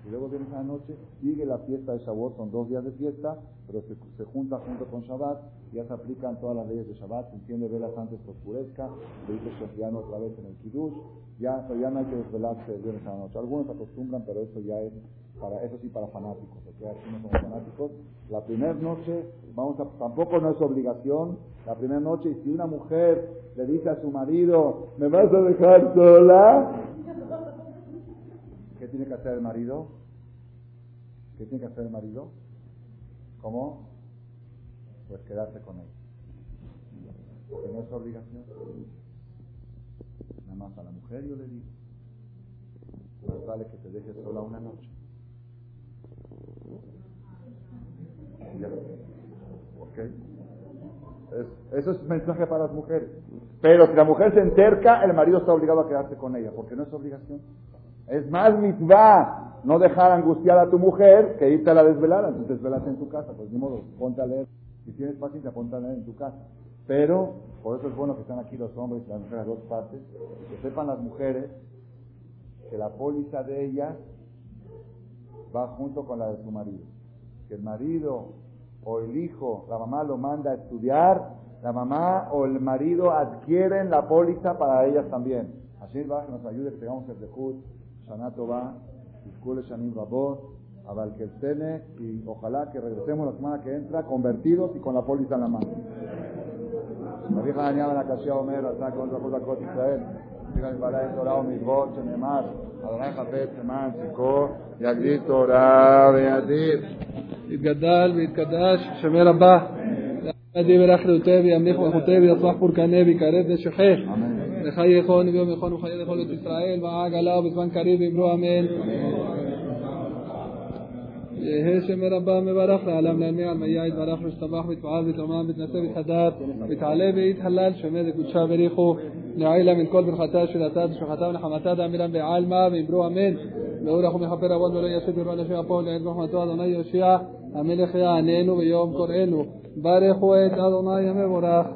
Speaker 1: Y luego viene la noche, sigue la fiesta de Shavuot, son dos días de fiesta, pero se, se junta junto con Shabbat, ya se aplican todas las leyes de Shabbat, se enciende velas antes que oscurezca, se dice Shefiano otra vez en el Kiddush, ya, ya no hay que desvelarse el viernes a la noche. Algunos acostumbran, pero eso ya es para, eso sí para fanáticos, porque aquí no somos fanáticos. La primera noche, vamos a, tampoco no es obligación, la primera noche, y si una mujer le dice a su marido, ¿me vas a dejar sola? ¿Qué tiene que hacer el marido? ¿Qué tiene que hacer el marido? ¿Cómo? Pues quedarse con él. Porque no es obligación. Nada más a la mujer yo le digo, más vale que te dejes sola una noche. ¿Ok? Es, eso es mensaje para las mujeres. Pero si la mujer se enterca, el marido está obligado a quedarse con ella, porque no es obligación. Es más mitzvah no dejar angustiar a tu mujer que irte a la desvelada. Entonces desvelate en tu casa, pues ni modo, ponte a leer. Si tienes paciencia, ponte a leer en tu casa. Pero, por eso es bueno que están aquí los hombres y las mujeres a dos partes, que sepan las mujeres que la póliza de ellas va junto con la de su marido. Que el marido o el hijo, la mamá lo manda a estudiar, la mamá o el marido adquieren la póliza para ellas también. Así va, que nos ayude que tengamos el dejud, שנה טובה, תזכו לשנים רבות, אבל que el Cene y ojalá que regresemos la semana que entra convertidos y con la póliza en la mano. רבי חנניה בן הקשיא אומר, עשה כל זכות דקות ישראל, תפילה לבעלי תורה ומצוות, שנאמר, אדוני חפץ למען ציקו, יגדיל תורה וידיד.
Speaker 2: יתגדל ויתקדש, שמר הבא. ידי ולאחריותו וימליך מלכותו ויצלח פורקני ויקרב נשכך. אמן. יכון ויום יכון וחיי לכל את ישראל ועג עליו בזמן קריב ואמרו אמן. יהא שמי רבה מברך לעלם על מיה יתברך וישתבח ויתפעל ויתרומם ויתנשא ויתחדד ויתעלה ויתהלל שמי לקודשה בריחו נעילה מן כל ברכתה שלתה ושמחתה ונחמתה דאמילם בעלמא ואמרו אמן. ואורך ומכפר עוון ולא ישת ירו אנשי אפו לעד רחמתו אדוני יושיע המלך יעננו ביום קוראנו. ברכו את אדוני המבורך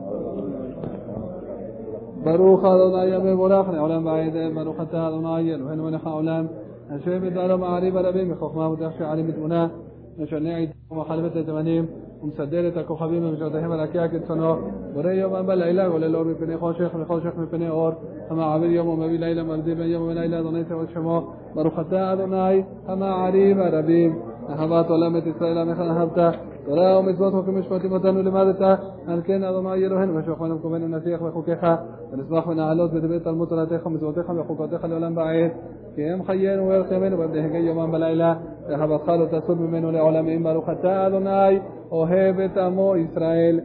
Speaker 2: بروخ أدوناي أبي براخن أولم بعيد بروخ أدوناي وإن ونحا أولم أشوي بدار معرب ربي مخوخما وتخشى علي بدونا نشنعي ومحلبة تمانيم ومسدلة الكوخبين ومجردهم الأكياك تنو بري يوم أما ليلة ولا لور مفني خوشخ مخوشخ مفني أور أما عبر يوم ومبي ليلة مردي بن يوم وليلة دونيت والشمو بروخ أدوناي أما عريب ربي أهبات ولمت إسرائيل مخان هبته תורה ומצוות חוקים משפטים אותנו לימדת על כן אדוני אלוהינו? ושוכבנו מקומנו נשיח בחוקיך ונשמח ונעלות ודבר תלמוד תורתך ומצוותיך וחוקותיך לעולם ועד. כי הם חיינו וערך ימינו ובדהגי יומם בלילה ואהבתך לא תסור ממנו לעולמים ברוך אתה אדוני אוהב את עמו ישראל